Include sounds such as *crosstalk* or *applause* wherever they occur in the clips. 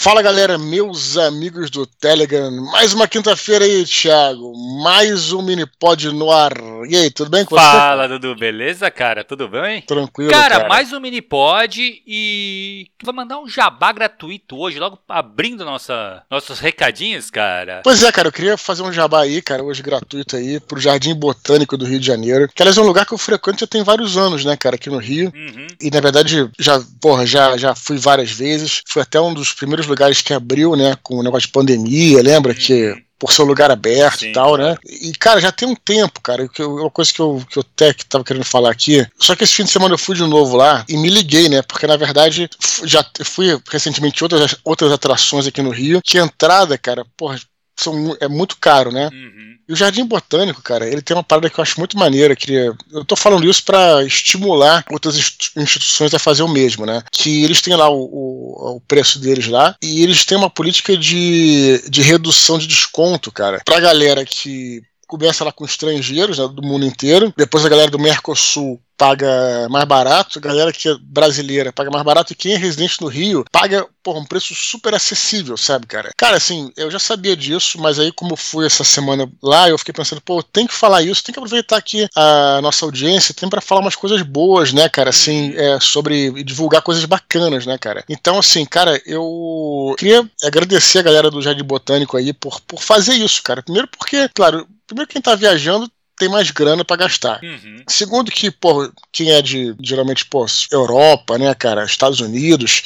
Fala galera, meus amigos do Telegram. Mais uma quinta-feira aí, Thiago. Mais um mini pod no ar. E aí, tudo bem com você? Fala, Dudu, beleza, cara? Tudo bem? Tranquilo. Cara, cara. mais um mini pod e. Vou mandar um jabá gratuito hoje, logo abrindo nossa, nossos recadinhos, cara. Pois é, cara, eu queria fazer um jabá aí, cara, hoje gratuito aí, pro Jardim Botânico do Rio de Janeiro. Que aliás é um lugar que eu frequento já tem vários anos, né, cara, aqui no Rio. Uhum. E na verdade, já, porra, já, já fui várias vezes. Fui até um dos primeiros lugares que abriu, né, com o negócio de pandemia, lembra uhum. que por ser um lugar aberto Sim, e tal, né? E, cara, já tem um tempo, cara, que eu, uma coisa que eu, que eu até que tava querendo falar aqui. Só que esse fim de semana eu fui de novo lá e me liguei, né? Porque na verdade já fui recentemente outras, outras atrações aqui no Rio. Que entrada, cara, porra, são, é muito caro, né? Uhum. E o Jardim Botânico, cara, ele tem uma parada que eu acho muito maneira. Que eu tô falando isso para estimular outras instituições a fazer o mesmo, né? Que eles têm lá o, o, o, preço deles lá e eles têm uma política de, de redução de desconto, cara, pra galera que começa lá com estrangeiros né, do mundo inteiro, depois a galera do Mercosul paga mais barato, galera que é brasileira paga mais barato e quem é residente no Rio paga porra, um preço super acessível, sabe, cara? Cara, assim, eu já sabia disso, mas aí como fui essa semana lá, eu fiquei pensando, pô, tem que falar isso, tem que aproveitar aqui a nossa audiência, tem para falar umas coisas boas, né, cara, assim, é, sobre divulgar coisas bacanas, né, cara? Então, assim, cara, eu queria agradecer a galera do Jardim Botânico aí por, por fazer isso, cara. Primeiro porque, claro, primeiro quem tá viajando tem mais grana para gastar. Uhum. Segundo que, pô, quem é de geralmente, pô, Europa, né, cara, Estados Unidos,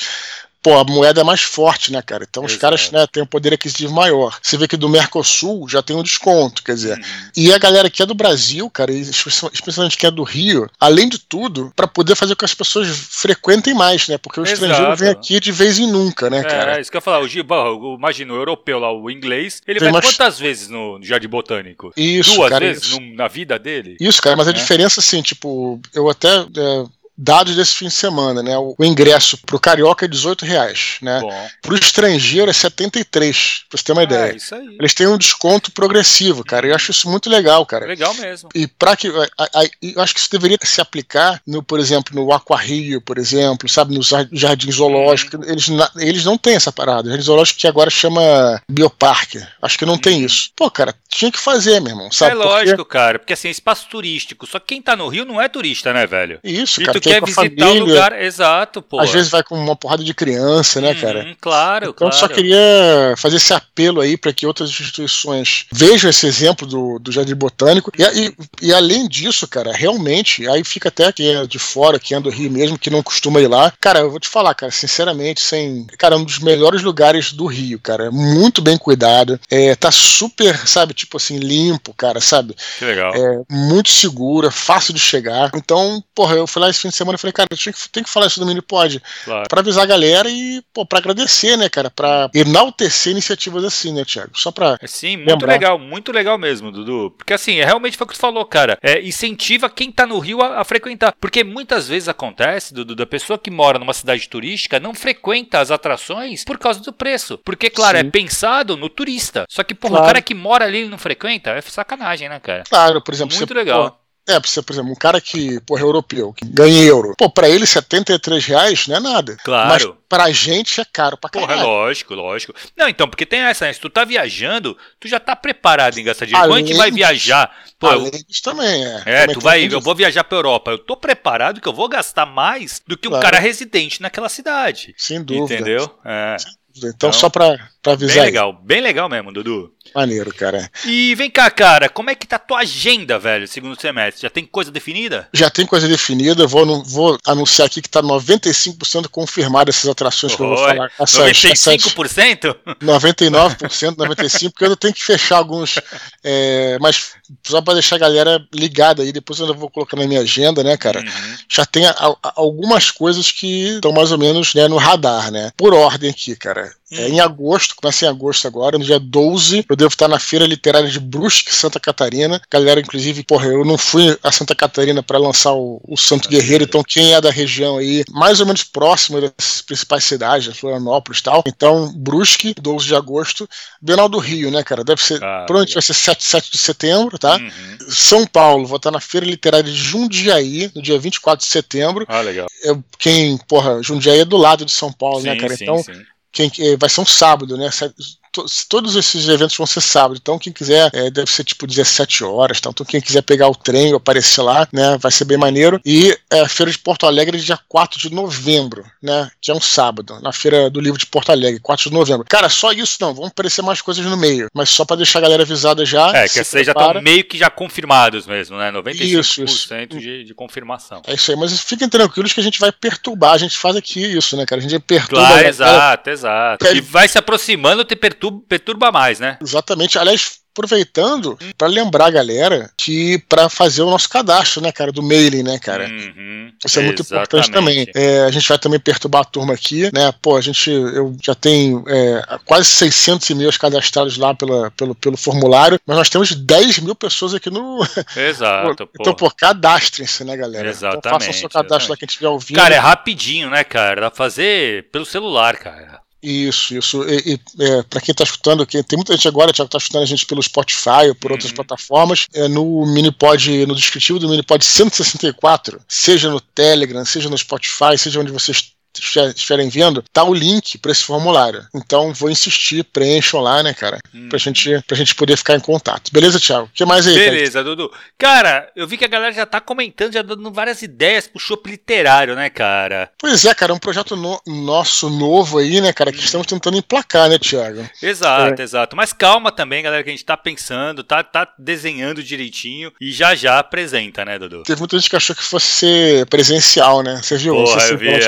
pô, a moeda é mais forte, né, cara? Então Exato. os caras né, têm um poder aquisitivo maior. Você vê que do Mercosul já tem um desconto, quer dizer. Uhum. E a galera que é do Brasil, cara, especialmente quem é do Rio, além de tudo, para poder fazer com que as pessoas frequentem mais, né? Porque o Exato. estrangeiro vem aqui de vez em nunca, né, é, cara? É, isso que eu ia falar. O Giba, imagina, o europeu lá, o inglês, ele tem vai mais... quantas vezes no Jardim Botânico? Isso, Duas cara, vezes isso. Na vida dele? Isso, cara, mas a é. diferença, assim, tipo, eu até. É dados desse fim de semana, né? O, ingresso pro carioca é 18 reais, né? Bom. Pro estrangeiro é 73, pra você ter uma é, ideia. Isso aí. Eles têm um desconto progressivo, cara. Eu acho isso muito legal, cara. Legal mesmo. E para que a, a, eu acho que isso deveria se aplicar no, por exemplo, no Aquarrio, por exemplo, sabe, no jardim zoológico. Uhum. Eles, eles não têm essa parada. O jardim zoológico que agora chama Bioparque. Acho que não uhum. tem isso. Pô, cara, tinha que fazer, meu irmão. Sabe? É lógico, porque... cara, porque assim, espaço turístico. Só que quem tá no Rio não é turista, né, velho? Isso, e cara quer visitar família, o lugar, exato, pô. Às vezes vai com uma porrada de criança, né, cara? Hum, claro, então claro. só queria fazer esse apelo aí para que outras instituições vejam esse exemplo do, do Jardim Botânico. E, e, e, além disso, cara, realmente, aí fica até quem é de fora, quem é do Rio mesmo, que não costuma ir lá. Cara, eu vou te falar, cara, sinceramente, sem. Cara, é um dos melhores lugares do Rio, cara. Muito bem cuidado. É, tá super, sabe, tipo assim, limpo, cara, sabe? Que legal. É muito segura, fácil de chegar. Então, porra, eu fui lá esse fim de semana e falei, cara, tinha que, tem que falar isso no Mini Pod. Claro. Pra avisar a galera e, pô, pra agradecer, né, cara? Pra enaltecer iniciativas assim, né, Thiago? Só pra. É, sim, muito lembrar. legal, muito legal mesmo, Dudu. Porque assim, é realmente foi o que tu falou, cara. É, incentiva quem tá no Rio a, a, frequentar. Porque muitas vezes acontece, Dudu, da pessoa que mora numa cidade turística não frequenta as atrações por causa do preço. Porque, claro, Sim. é pensado no turista. Só que, porra, claro. o cara que mora ali e não frequenta, é sacanagem, né, cara? Claro, por exemplo, muito você, legal. Pô, é, por exemplo, um cara que, porra, é europeu, que ganha euro. Pô, pra ele 73 reais não é nada. Claro. Mas pra gente é caro pra caralho. Porra, lógico, lógico. Não, então, porque tem essa, né? Se tu tá viajando, tu já tá preparado em gastar dinheiro. Quando a gente vai viajar... Pô, além disso também, é. É, tu vai, eu vou viajar pra Europa. Eu tô preparado que eu vou gastar mais do que um cara residente naquela cidade. Sem dúvida. Entendeu? É. Então, então, só pra, pra avisar. Bem legal, aí. bem legal mesmo, Dudu. Maneiro, cara. E vem cá, cara, como é que tá a tua agenda, velho, segundo semestre? Já tem coisa definida? Já tem coisa definida, vou, vou anunciar aqui que tá 95% confirmado essas atrações Oi, que eu vou falar. Essas, 95%? Essas 99%, 95%, porque eu tenho que fechar alguns. É, mas só pra deixar a galera ligada aí, depois eu ainda vou colocar na minha agenda, né, cara? Uhum. Já tem a, a, algumas coisas que estão mais ou menos né, no radar, né? Por ordem aqui, cara. É, em agosto, começa em agosto agora, no dia 12, eu devo estar na Feira Literária de Brusque, Santa Catarina. Galera, inclusive, porra, eu não fui a Santa Catarina para lançar o, o, Santo Guerreiro, então quem é da região aí, mais ou menos próximo das principais cidades, Florianópolis e tal. Então, Brusque, 12 de agosto. Bienal do Rio, né, cara? Deve ser, ah, provavelmente vai ser 7, 7 de setembro, tá? Uhum. São Paulo, vou estar na Feira Literária de Jundiaí, no dia 24 de setembro. Ah, legal. Eu, quem, porra, Jundiaí é do lado de São Paulo, né, sim, né, cara? Sim, então, sim é, vai ser um sábado, né? Todos esses eventos vão ser sábado, então quem quiser, é, deve ser tipo 17 horas, tá? então quem quiser pegar o trem ou aparecer lá, né, vai ser bem maneiro. E é, a Feira de Porto Alegre dia 4 de novembro, né, que é um sábado, na Feira do Livro de Porto Alegre, 4 de novembro. Cara, só isso não, vão aparecer mais coisas no meio, mas só para deixar a galera avisada já. É, que vocês já estão meio que já confirmados mesmo, né, 95% isso, isso. De, de confirmação. É isso aí, mas fiquem tranquilos que a gente vai perturbar, a gente faz aqui isso, né, cara, a gente perturba. Claro, exato, exato. E vai se aproximando, te perturba, perturba mais, né? Exatamente. Aliás, aproveitando para lembrar a galera que para fazer o nosso cadastro, né, cara, do mailing, né, cara. Uhum, Isso é muito importante também. É, a gente vai também perturbar a turma aqui, né? Pô, a gente, eu já tenho é, quase 600 e-mails cadastrados lá pela, pelo, pelo formulário, mas nós temos 10 mil pessoas aqui no. *laughs* Exato. então, pô, cadastrem-se, né, galera? Exatamente. Então faça o seu cadastro exatamente. lá quem estiver ouvindo. Cara, é rapidinho, né, cara? Dá pra fazer pelo celular, cara. Isso, isso. E, e é, para quem está escutando, quem, tem muita gente agora, Thiago, está escutando a gente pelo Spotify ou por uhum. outras plataformas, é, no Minipod, no descritivo do Minipod 164, seja no Telegram, seja no Spotify, seja onde vocês estiverem vendo, tá o link para esse formulário. Então vou insistir, preencham lá, né, cara? Hum. Pra, gente, pra gente poder ficar em contato. Beleza, Thiago? O que mais aí? Beleza, cara? Dudu. Cara, eu vi que a galera já tá comentando, já dando várias ideias pro show literário, né, cara? Pois é, cara, é um projeto no, nosso novo aí, né, cara, que hum. estamos tentando emplacar, né, Thiago? Exato, é. exato. Mas calma também, galera, que a gente tá pensando, tá, tá desenhando direitinho e já já apresenta, né, Dudu? Teve muita gente que achou que fosse ser presencial, né? Você viu? Porra, eu vi, é,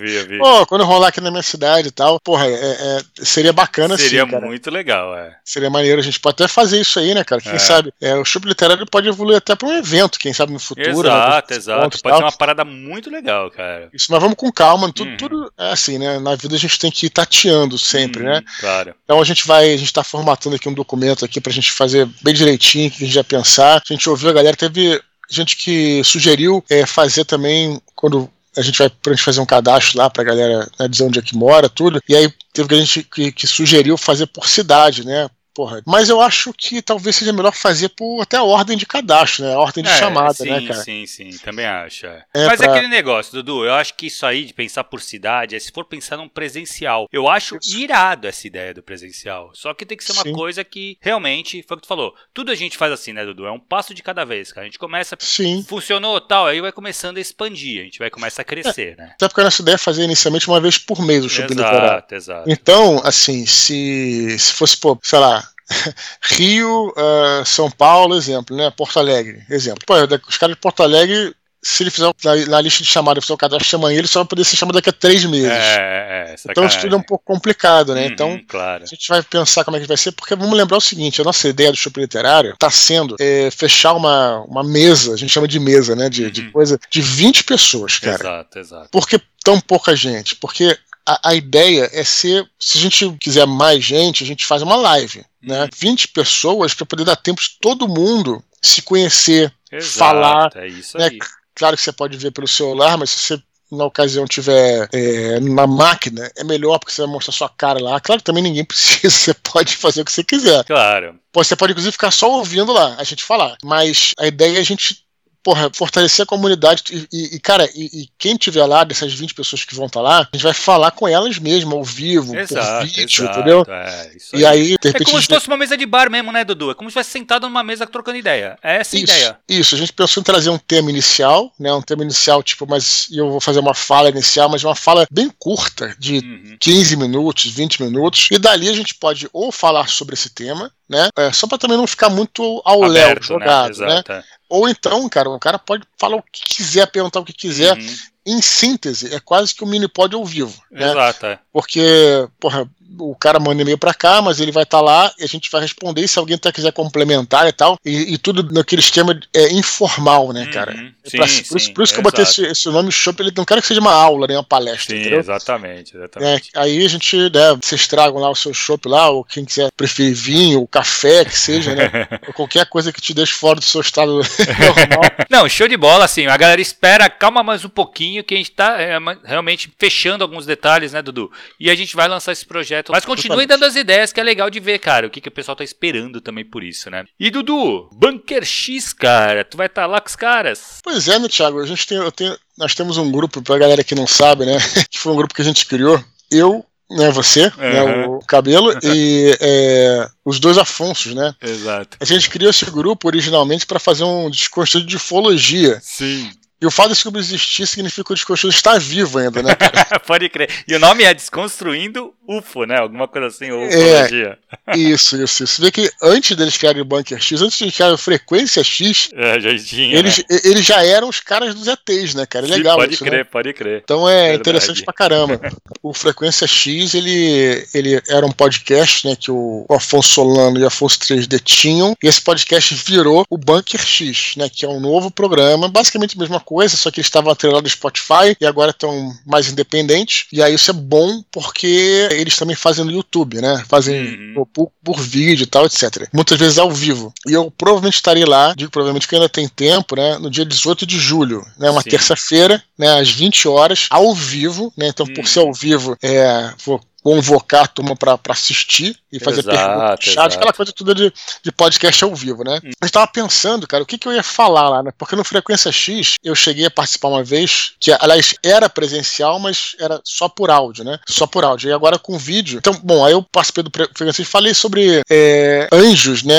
vi, eu vi. Pô, quando rolar aqui na minha cidade e tal, porra, é, é, seria bacana seria assim, Seria muito legal, é. Seria maneiro, a gente pode até fazer isso aí, né, cara? Quem é. sabe? É, o Chup Literário pode evoluir até para um evento, quem sabe no futuro. Exato, né, exato. Pode ser uma parada muito legal, cara. Isso, mas vamos com calma, tudo, uhum. tudo é assim, né? Na vida a gente tem que ir tateando sempre, uhum, né? Claro. Então a gente vai, a gente tá formatando aqui um documento aqui pra gente fazer bem direitinho, o que a gente ia pensar. A gente ouviu a galera, teve gente que sugeriu é, fazer também, quando a gente vai pra gente fazer um cadastro lá pra galera né, dizer onde é que mora, tudo. E aí teve gente que, que sugeriu fazer por cidade, né? Porra, mas eu acho que talvez seja melhor fazer por até a ordem de cadastro, né? A ordem de é, chamada, sim, né, cara? Sim, sim, também acho. É. É mas é pra... é aquele negócio, Dudu, eu acho que isso aí de pensar por cidade, é se for pensar num presencial. Eu acho isso. irado essa ideia do presencial. Só que tem que ser uma sim. coisa que realmente, foi o que tu falou, tudo a gente faz assim, né, Dudu? É um passo de cada vez, cara. A gente começa, sim. funcionou tal, aí vai começando a expandir, a gente vai começar a crescer, né? Até porque a nossa ideia é fazer inicialmente uma vez por mês o shopping exato. Exato, Então, assim, se, se fosse, pô, sei lá, *laughs* Rio, uh, São Paulo, exemplo, né? Porto Alegre, exemplo. Pô, os caras de Porto Alegre se ele fizer na, na lista de chamada, fizer o cadastro chama ele, só vai poder ser chamado daqui a três meses. É, é, então isso tudo é um pouco complicado, né? Uhum, então claro. a gente vai pensar como é que vai ser, porque vamos lembrar o seguinte: a nossa ideia do shopping literário está sendo é, fechar uma, uma mesa, a gente chama de mesa, né? De, uhum. de coisa, de 20 pessoas, cara. Exato, exato. Por que tão pouca gente? Porque a, a, ideia é ser, se a gente quiser mais gente, a gente faz uma live, né? 20 uhum. pessoas para poder dar tempo de todo mundo se conhecer, Exato, falar. É isso né? aí. Claro que você pode ver pelo celular, mas se você na ocasião tiver é, na máquina, é melhor porque você vai mostrar sua cara lá. Claro que também ninguém *laughs* precisa, você pode fazer o que você quiser. Claro. Você pode, inclusive, ficar só ouvindo lá a gente falar. Mas a ideia é a gente porra, fortalecer a comunidade. E, e, cara, e, e, quem tiver lá, dessas 20 pessoas que vão estar tá lá, a gente vai falar com elas mesmo, ao vivo, exato, por vídeo, exato, entendeu? É, e aí, de repente, é como se fosse uma mesa de bar mesmo, né, Dudu? É como se estivesse sentado numa mesa trocando ideia. É essa a ideia. Isso, a gente pensou em trazer um tema inicial, né? Um tema inicial, tipo, mas eu vou fazer uma fala inicial, mas uma fala bem curta, de uhum. 15 minutos, 20 minutos. E dali a gente pode ou falar sobre esse tema, né? É, só para também não ficar muito ao léu né? jogado, né? né? Ou então, cara, o cara pode falar o que quiser, perguntar o que quiser. Uhum. Em síntese, é quase que um mini pod ao vivo. Né? Exato. É. Porque, porra, o cara manda e-mail para cá, mas ele vai estar tá lá e a gente vai responder. se alguém tá, quiser complementar e tal, e, e tudo naquele esquema é, informal, né, cara? Uhum. É pra, sim, por, isso, sim, por isso que eu botei esse, esse, nome Shop. Ele não quero que seja uma aula, nem uma palestra. Sim, entendeu? exatamente. exatamente. É, aí a gente, né, vocês tragam lá o seu shop lá, ou quem quiser preferir vinho, café, que seja, né? *laughs* ou qualquer coisa que te deixe fora do seu estado *laughs* normal. Não, show de bola, assim. A galera espera, calma mais um pouquinho, que a gente tá é, realmente fechando alguns detalhes, né, Dudu? E a gente vai lançar esse projeto. Mas continue dando as ideias, que é legal de ver, cara, o que, que o pessoal tá esperando também por isso, né? E Dudu, Bunker X, cara, tu vai estar tá lá com os caras? Pois é, né, Thiago? A gente tem, eu tenho, nós temos um grupo, pra galera que não sabe, né? *laughs* que foi um grupo que a gente criou. Eu, né, você, uhum. né, o cabelo, e é, os dois Afonsos, né? Exato. A gente criou esse grupo originalmente para fazer um desconstruído de ufologia. Sim. E o fato desse grupo existir significa que o desconstruído está vivo ainda, né? *laughs* Pode crer. E o nome é Desconstruindo UFO, né? Alguma coisa assim, ou ufologia. É, isso, isso, isso. Você vê que antes deles criarem o Bunker X, antes de criar a Frequência X, é, já tinha, eles, né? eles já eram os caras dos ETs, né, cara? É legal Sim, pode isso, crer, né? pode crer. Então é Verdade. interessante pra caramba. *laughs* o Frequência X, ele, ele era um podcast, né, que o Afonso Solano e Afonso 3D tinham, e esse podcast virou o Bunker X, né, que é um novo programa, basicamente a mesma coisa, só que eles estavam atrelados ao Spotify e agora estão mais independentes, e aí isso é bom porque eles também fazem no YouTube, né? Fazem uhum. por, por, vídeo e tal, etc. Muitas vezes ao vivo. E eu provavelmente estarei lá, digo provavelmente que ainda tem tempo, né? No dia 18 de julho, né? Uma terça-feira, né? Às 20 horas, ao vivo, né? Então, por uhum. ser ao vivo, é, vou convocar a turma para assistir e fazer exato, perguntas no chat, aquela coisa toda de, de podcast ao vivo, né? Hum. Eu estava pensando, cara, o que, que eu ia falar lá, né? Porque no Frequência X eu cheguei a participar uma vez, que aliás era presencial, mas era só por áudio, né? Só por áudio. E agora com vídeo. Então, bom, aí eu participei do Frequência X e falei sobre é, anjos, né?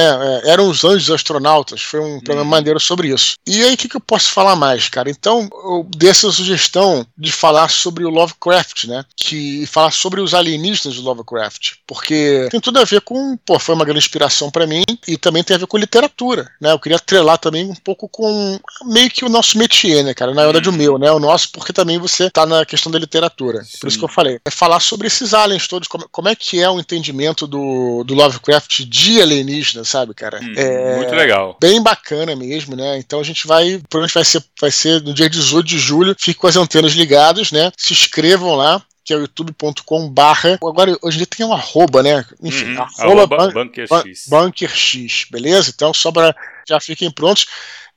É, eram os anjos astronautas. Foi um programa hum. maneiro sobre isso. E aí, o que, que eu posso falar mais, cara? Então, eu dei essa sugestão de falar sobre o Lovecraft, né? Que falar sobre os aliens alienígenas do Lovecraft, porque tem tudo a ver com, pô, foi uma grande inspiração para mim e também tem a ver com literatura, né? Eu queria atrelar também um pouco com meio que o nosso métier, né, cara? Na verdade o meu, né? O nosso, porque também você tá na questão da literatura. Sim. Por isso que eu falei. É falar sobre esses aliens todos, como, como é que é o entendimento do, do Lovecraft de alienígena, sabe, cara? Hum, é, muito legal. Bem bacana mesmo, né? Então a gente vai, provavelmente vai ser, vai ser no dia 18 de julho. Fique com as antenas ligadas, né? Se inscrevam lá que é o youtube.com barra. Agora, hoje em dia tem um arroba, né? Enfim, uhum, arroba, arroba bunker, X. bunker X, beleza? Então, só para já fiquem prontos.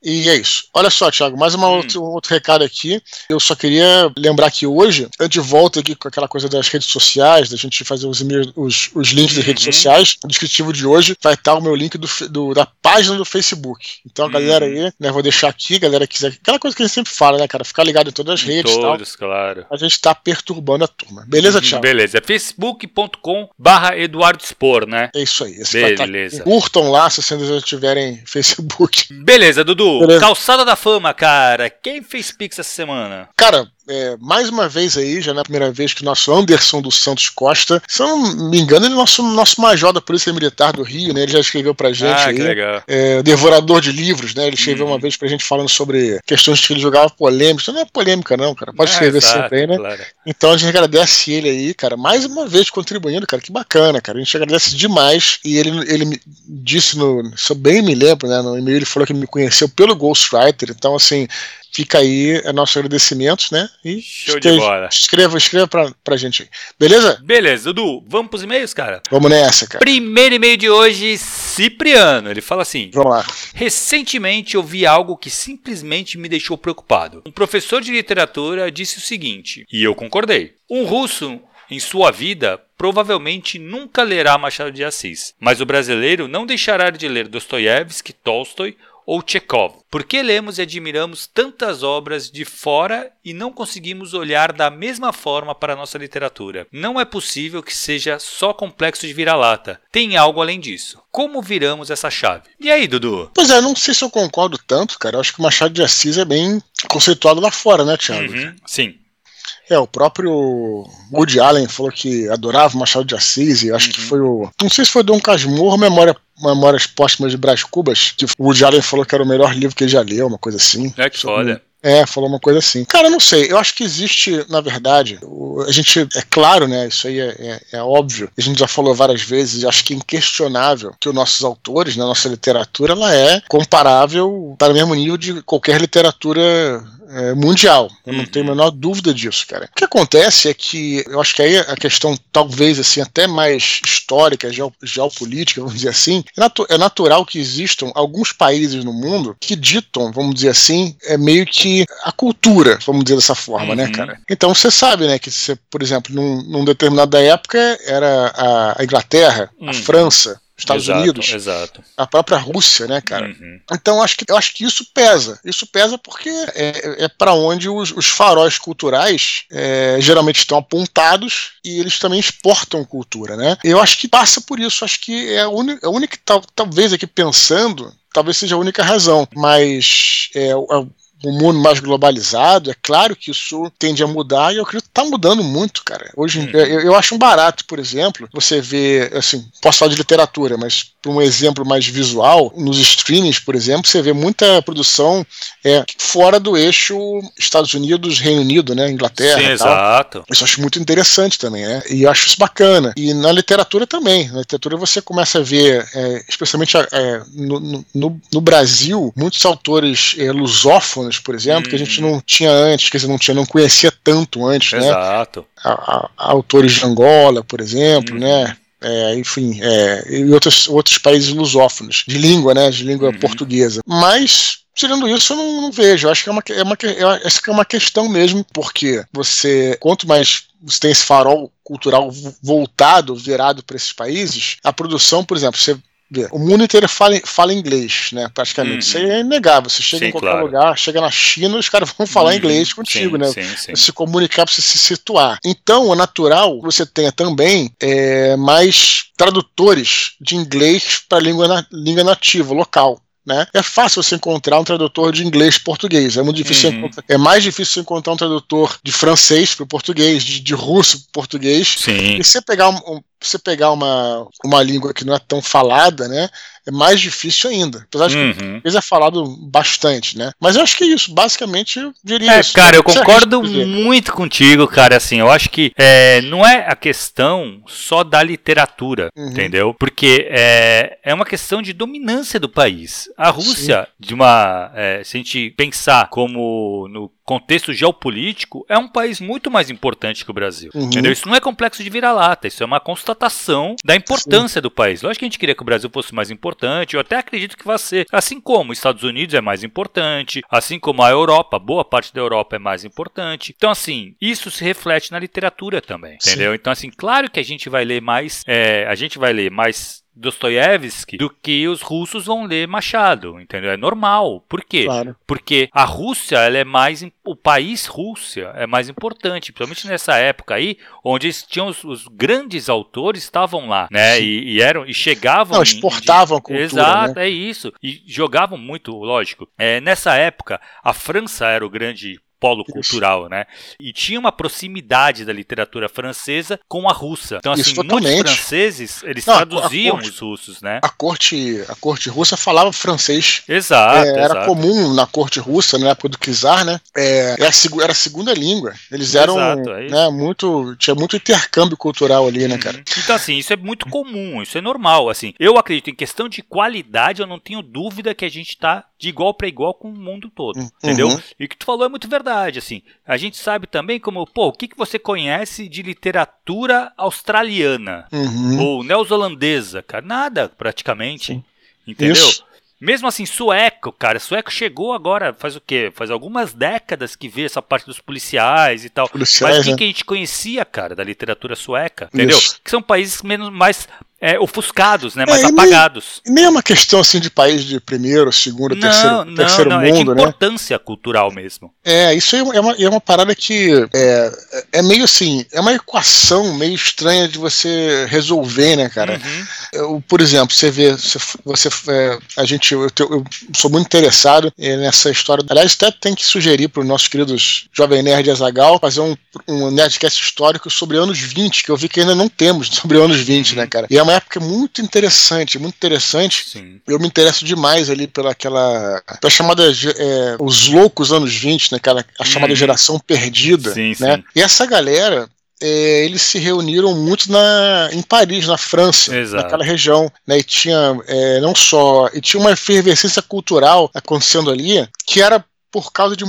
E é isso. Olha só, Thiago, mais uma hum. outro, um outro recado aqui. Eu só queria lembrar que hoje, a gente volta aqui com aquela coisa das redes sociais, da gente fazer os, os, os links das redes uhum. sociais. No descritivo de hoje vai estar o meu link do, do da página do Facebook. Então, a galera uhum. aí, né, vou deixar aqui, galera quiser. Aquela coisa que a gente sempre fala, né, cara? Ficar ligado em todas as em redes. Todos, tal, claro. A gente tá perturbando a turma. Beleza, uhum, Thiago? Beleza. É facebook.com/barra Eduardo Spor, né? É isso aí. Esse tá Beleza. Tá Curtam lá se vocês já tiverem Facebook. Beleza, Dudu. Beleza. Calçada da Fama, cara. Quem fez Pix essa semana? Cara, é, mais uma vez aí, já na primeira vez que o nosso Anderson dos Santos Costa, se eu não me engano, ele é nosso, nosso major da Polícia Militar do Rio, né? Ele já escreveu pra gente ah, aí. Que legal. É, devorador de livros, né? Ele escreveu hum. uma vez pra gente falando sobre questões que ele jogava polêmicas. Não é polêmica, não, cara. Pode ah, escrever exato, sempre aí, né? Claro. Então a gente agradece ele aí, cara, mais uma vez contribuindo, cara. Que bacana, cara. A gente agradece demais. E ele, ele disse no. Se eu bem me lembro, né? No e-mail ele falou que me conheceu pelo Ghostwriter. Então, assim, fica aí é nosso agradecimento, né? E Show de bola. Escreva, escreva pra, pra gente aí. Beleza? Beleza, Dudu, vamos pros e-mails, cara? Vamos nessa, cara. Primeiro e-mail de hoje, Cipriano. Ele fala assim: Vamos lá. Recentemente ouvi algo que simplesmente me deixou preocupado. Um professor de literatura disse o seguinte, e eu concordei. Um russo em sua vida, provavelmente nunca lerá Machado de Assis, mas o brasileiro não deixará de ler Dostoiévski, Tolstói ou Chekhov. Por que lemos e admiramos tantas obras de fora e não conseguimos olhar da mesma forma para a nossa literatura? Não é possível que seja só complexo de vira-lata. Tem algo além disso. Como viramos essa chave? E aí, Dudu? Pois é, não sei se eu concordo tanto, cara. Eu acho que o Machado de Assis é bem conceituado lá fora, né, Thiago? Uhum, sim. É, o próprio Woody Allen falou que adorava Machado de Assis, e acho uhum. que foi o. Não sei se foi Dom Casmurro, Memória, Memórias Póstumas de Brás Cubas, que o Woody Allen falou que era o melhor livro que ele já leu, uma coisa assim. É que foda. É, falou uma coisa assim. Cara, não sei. Eu acho que existe, na verdade, a gente, é claro, né? Isso aí é, é, é óbvio. A gente já falou várias vezes, acho que é inquestionável que os nossos autores, né, nossa literatura, ela é comparável, para o mesmo nível de qualquer literatura é, mundial. Eu não tenho a uhum. menor dúvida disso, cara. O que acontece é que eu acho que aí a questão, talvez assim, até mais histórica, geopolítica, vamos dizer assim, é, natu é natural que existam alguns países no mundo que ditam, vamos dizer assim, é meio que a cultura, vamos dizer dessa forma, né, uhum. né, cara? Então você sabe, né, que você, por exemplo, num, num determinada época era a, a Inglaterra, uhum. a França, Estados exato, Unidos, exato. a própria Rússia, né, cara? Uhum. Então acho que eu acho que isso pesa. Isso pesa porque é, é para onde os, os, faróis culturais é, geralmente estão apontados e eles também exportam cultura, né? Eu acho que passa por isso. Acho que é a única, a única tal, talvez aqui pensando talvez seja a única razão, mas é, é um mundo mais globalizado, é claro que isso tende a mudar e eu acredito que está mudando muito, cara. Hoje uhum. eu, eu, acho um barato, por exemplo, você vê, assim, posso falar de literatura, mas para um exemplo mais visual, nos streamings, por exemplo, você vê muita produção é, fora do eixo Estados Unidos, Reino Unido, né, Inglaterra. Sim, exato. Isso eu acho muito interessante também, né? E eu acho isso bacana. E na literatura também. Na literatura você começa a ver, é, especialmente é, no, no, no, Brasil, muitos autores é, lusófonos por exemplo, hum. que a gente não tinha antes, quer dizer, não, tinha, não conhecia tanto antes, Exato. né? Exato. Autores de Angola, por exemplo, hum. né? É, enfim, é, e outros, outros países lusófonos, de língua, né? De língua uhum. portuguesa. Mas Tirando isso, eu não, não, vejo. Eu acho que é uma, é uma, é, essa é uma questão mesmo, porque você, quanto mais você tem esse farol cultural voltado, virado para esses países, a produção, por exemplo, você o mundo inteiro fala, fala inglês, né? Praticamente. Uhum. Isso é inegável. Você chega sim, em qualquer claro. lugar, chega na China, os caras vão falar uhum. inglês contigo, sim, né? Sim, se comunicar você se situar. Então, é natural que você tenha também é, mais tradutores de inglês para língua, na, língua nativa, local. Né? É fácil você encontrar um tradutor de inglês para português. É muito difícil uhum. É mais difícil encontrar um tradutor de francês para o português, de, de russo para português. Sim. E você pegar um, um, você pegar uma, uma língua que não é tão falada, né? É mais difícil ainda. Apesar de uhum. que é falado bastante, né? Mas eu acho que é isso. Basicamente, eu diria é, isso. Cara, eu concordo muito contigo, cara. Assim, eu acho que é, não é a questão só da literatura, uhum. entendeu? Porque é, é uma questão de dominância do país. A Rússia, Sim. de uma. É, se a gente pensar como no contexto geopolítico, é um país muito mais importante que o Brasil. Uhum. Entendeu? Isso não é complexo de vira-lata, isso é uma constatação da importância Sim. do país. Lógico que a gente queria que o Brasil fosse mais importante, eu até acredito que vai ser. Assim como os Estados Unidos é mais importante, assim como a Europa, boa parte da Europa é mais importante. Então, assim, isso se reflete na literatura também, entendeu? Sim. Então, assim, claro que a gente vai ler mais, é, a gente vai ler mais Dostoiévski do que os russos vão ler Machado, entendeu? É normal. Por quê? Claro. Porque a Rússia, ela é mais o país Rússia é mais importante, principalmente nessa época aí, onde tinham os, os grandes autores estavam lá, né? E, e, eram e chegavam, Não, exportavam em, cultura, Exato, né? é isso. E jogavam muito, lógico. É, nessa época, a França era o grande polo cultural, né? E tinha uma proximidade da literatura francesa com a russa. Então, assim, Isso, muitos franceses, eles Não, traduziam corte, os russos, né? A corte, a corte russa falava francês. Exato. É, era exato. comum na corte russa, na época do czar, né? É, era, a, era a segunda língua. Eles eram, exato, é né, muito, tinha muito intercâmbio cultural ali, né, cara? Uhum. Então, assim, isso é muito comum, isso é normal, assim. Eu acredito em questão de qualidade, eu não tenho dúvida que a gente está de igual para igual com o mundo todo, uhum. entendeu? E o que tu falou é muito verdade, assim. A gente sabe também como, pô, o que, que você conhece de literatura australiana uhum. ou neozelandesa, cara? Nada, praticamente. Sim. Entendeu? Isso. Mesmo assim, sueco, cara, sueco chegou agora, faz o quê? Faz algumas décadas que vê essa parte dos policiais e tal. Policiais, Mas o que, né? que a gente conhecia, cara, da literatura sueca, entendeu? Isso. Que são países menos mais é, ofuscados, né? Mais é, apagados. Nem, nem é uma questão assim de país de primeiro, segundo, não, terceiro, não, terceiro não, mundo, é de né? importância cultural mesmo. É, isso é uma, é uma parada que é, é meio assim, é uma equação meio estranha de você resolver, né, cara? Uhum. Eu, por exemplo, você vê, você, você é, a gente, eu, eu, sou muito interessado é, nessa história. Aliás, até tem que sugerir para os nossos queridos Jovem Nerd e Azagal fazer um, um Nerdcast histórico sobre anos 20, que eu vi que ainda não temos *laughs* sobre anos 20, uhum. né, cara? E é uma época muito interessante, muito interessante. Sim. Eu me interesso demais ali pela aquela, pela chamada é, os loucos anos 20, né, cara? A chamada hum. geração perdida, sim, né? Sim. E essa galera é, eles se reuniram muito na, em Paris, na França, Exato. naquela região, né? E tinha é, não só e tinha uma efervescência cultural acontecendo ali que era por causa de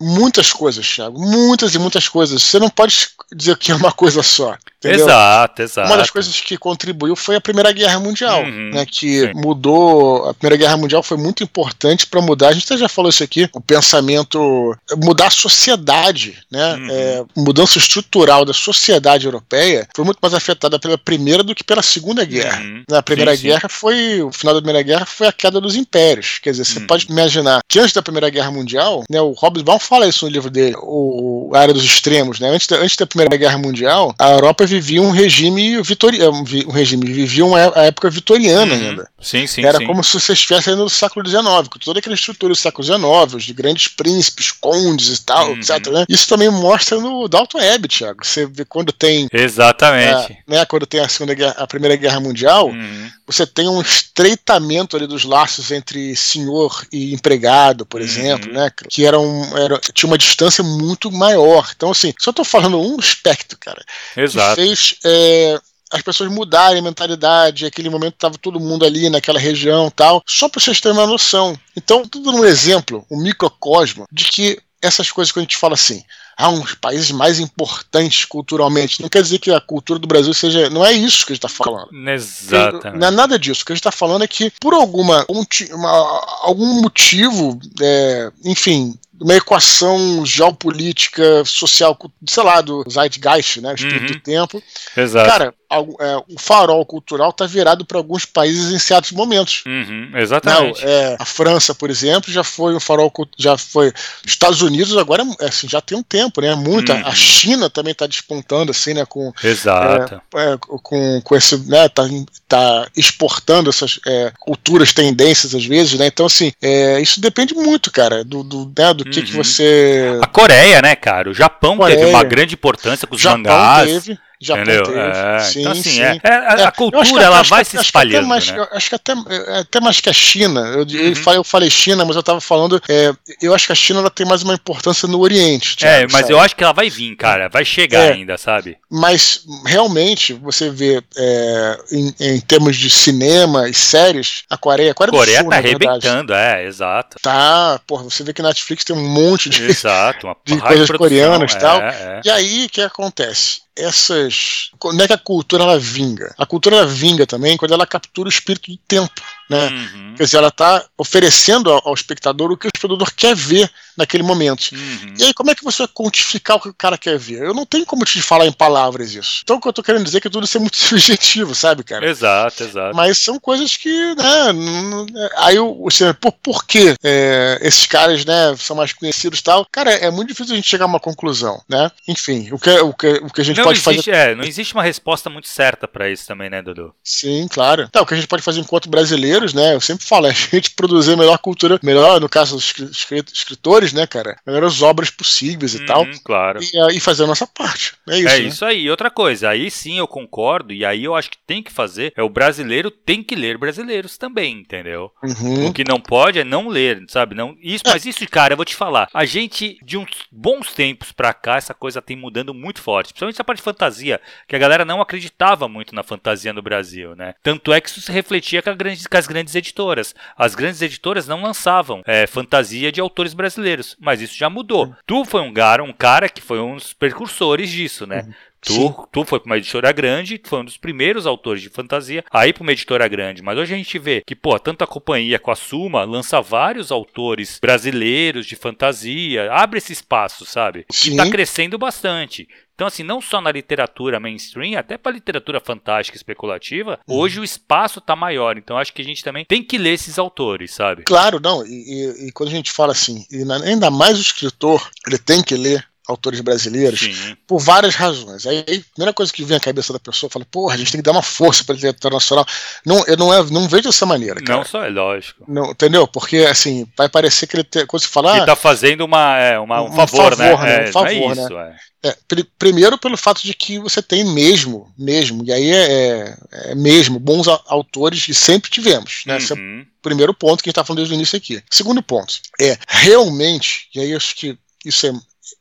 muitas coisas, Thiago. Muitas e muitas coisas. Você não pode dizer que é uma coisa só. Entendeu? Exato, exato. Uma das coisas que contribuiu foi a Primeira Guerra Mundial, uhum, né, que sim. mudou. A Primeira Guerra Mundial foi muito importante para mudar. A gente já falou isso aqui. O pensamento, mudar a sociedade, né, uhum. é, mudança estrutural da sociedade europeia foi muito mais afetada pela Primeira do que pela Segunda Guerra. Uhum. Na Primeira sim, Guerra sim. foi o final da Primeira Guerra foi a queda dos impérios. Quer dizer, você uhum. pode imaginar que antes da Primeira Guerra Mundial, né, o Hobbes Baum fala isso no livro dele, o, a área dos extremos, né? Antes da, antes da Primeira Guerra Mundial, a Europa vivia um regime vitoriano, um regime, vivia uma época vitoriana uhum. ainda. Sim, sim, Era sim. como se você estivesse ainda no século XIX, com toda aquela estrutura do século XIX, os de grandes príncipes, condes e tal, uhum. etc. Né? Isso também mostra no Dalton Web, Thiago. Você vê quando tem. Exatamente. É, né, quando tem a, segunda guerra, a Primeira Guerra Mundial, uhum. você tem um estreitamento ali dos laços entre senhor e empregado, por uhum. exemplo, né? Que era um, era, tinha uma distância muito maior. Então, assim, só estou falando um aspecto, cara. Exato. Que fez. É, as pessoas mudarem a mentalidade, aquele momento estava todo mundo ali naquela região tal, só para vocês terem uma noção. Então, tudo um exemplo, um microcosmo, de que essas coisas que a gente fala assim, ah, uns países mais importantes culturalmente. Não quer dizer que a cultura do Brasil seja. Não é isso que a gente está falando. Exatamente. Não é nada disso. O que a gente está falando é que, por alguma, um, uma, algum motivo, é, enfim, uma equação geopolítica, social, sei lá, do Zeitgeist, né? O espírito uhum. do tempo. Exato. Cara, é, o farol cultural está virado para alguns países em certos momentos. Uhum, exatamente. Não, é, a França, por exemplo, já foi um farol, já foi. Estados Unidos agora é, assim, já tem um tempo, né? Muita. Uhum. A China também está despontando assim, né? Com, Exato. É, é, com, com esse, né? Tá, tá exportando essas é, culturas, tendências às vezes, né? Então assim, isso depende muito, cara, do, do, né, do que uhum. que você. A Coreia, né, cara? O Japão Coreia. teve uma grande importância com os Japão mangás. Teve. Japão Entendeu? teve. É, sim, então, assim, sim. É, é, a, a, cultura ela vai se espalhando. Mais, né? Acho que até, é, até mais que a China. Eu, uhum. eu, falei China, mas eu estava falando. É, eu acho que a China ela tem mais uma importância no Oriente. Thiago, é, mas sabe? eu acho que ela vai vir, cara. Vai chegar é, ainda, sabe? Mas realmente, você vê em, em, termos de cinema e séries, a Coreia. A Coreia, Coreia Sul, tá arrebentando, é, exato. Tá, porra, você vê que na Netflix tem um monte de, exato, *laughs* de coisas coreanas e tal. E aí, o que acontece? Essas. Quando é que a cultura ela vinga? A cultura ela vinga também quando ela captura o espírito do tempo. Né? Uhum. Quer dizer, ela está oferecendo ao, ao, espectador o que o espectador quer ver naquele momento. Uhum. E aí, como é que você vai quantificar o que o cara quer ver? Eu não tenho como te falar em palavras isso. Então, o que eu estou querendo dizer é que tudo isso é muito *laughs* subjetivo, sabe, cara? Exato, exato. Mas são coisas que, né, aí você, por, por que é, esses caras, né, são mais conhecidos e tal? Cara, é muito difícil a gente chegar a uma conclusão, né? Enfim, o que, o que, o que a gente não pode existe, fazer. É, não existe uma resposta muito certa para isso também, né, Dudu? Sim, claro. Então, o que a gente pode fazer enquanto brasileiros, né? Eu sempre falo, é *laughs* a gente produzir a melhor cultura, melhor, no caso dos escritores, né, cara? Melhores obras possíveis e uhum, tal. Claro. E, e fazer a nossa parte. É isso. É né? isso aí. Outra coisa, aí sim eu concordo, e aí eu acho que tem que fazer, é o brasileiro tem que ler brasileiros também, entendeu? Uhum. O que não pode é não ler, sabe? Não, isso, é. Mas isso, cara, eu vou te falar. A gente, de uns bons tempos pra cá, essa coisa tem mudando muito forte. Principalmente essa parte de fantasia, que a galera não acreditava muito na fantasia no Brasil, né? Tanto é que isso se refletia com, grande, com as grandes editoras. As grandes editoras não lançavam é, fantasia de autores brasileiros, mas isso já mudou. Uhum. Tu foi um cara, um cara que foi um dos precursores disso, né? Uhum. Tu, tu foi para uma editora grande, foi um dos primeiros autores de fantasia a ir para uma editora grande. Mas hoje a gente vê que, pô, tanto a companhia com a Suma lança vários autores brasileiros de fantasia, abre esse espaço, sabe? Sim. E tá crescendo bastante. Então, assim, não só na literatura mainstream, até para literatura fantástica e especulativa, uhum. hoje o espaço está maior. Então, acho que a gente também tem que ler esses autores, sabe? Claro, não. E, e, e quando a gente fala assim, ainda mais o escritor, ele tem que ler autores brasileiros Sim. por várias razões. Aí, a primeira coisa que vem à cabeça da pessoa fala, porra, a gente tem que dar uma força para a literatura nacional. Não, eu não, é, não vejo dessa maneira. Cara. Não só é lógico. Não, entendeu? Porque assim, vai parecer que ele tem, quando se falar. Ele tá fazendo uma, é, uma, um, um favor, favor, né? né? É, um favor, é isso, né? É, pr primeiro pelo fato de que você tem mesmo, mesmo, e aí é, é, mesmo, bons autores e sempre tivemos. Né? Uhum. Esse é o uhum. primeiro ponto que a gente está falando desde o início aqui. Segundo ponto, é realmente, e aí acho que isso é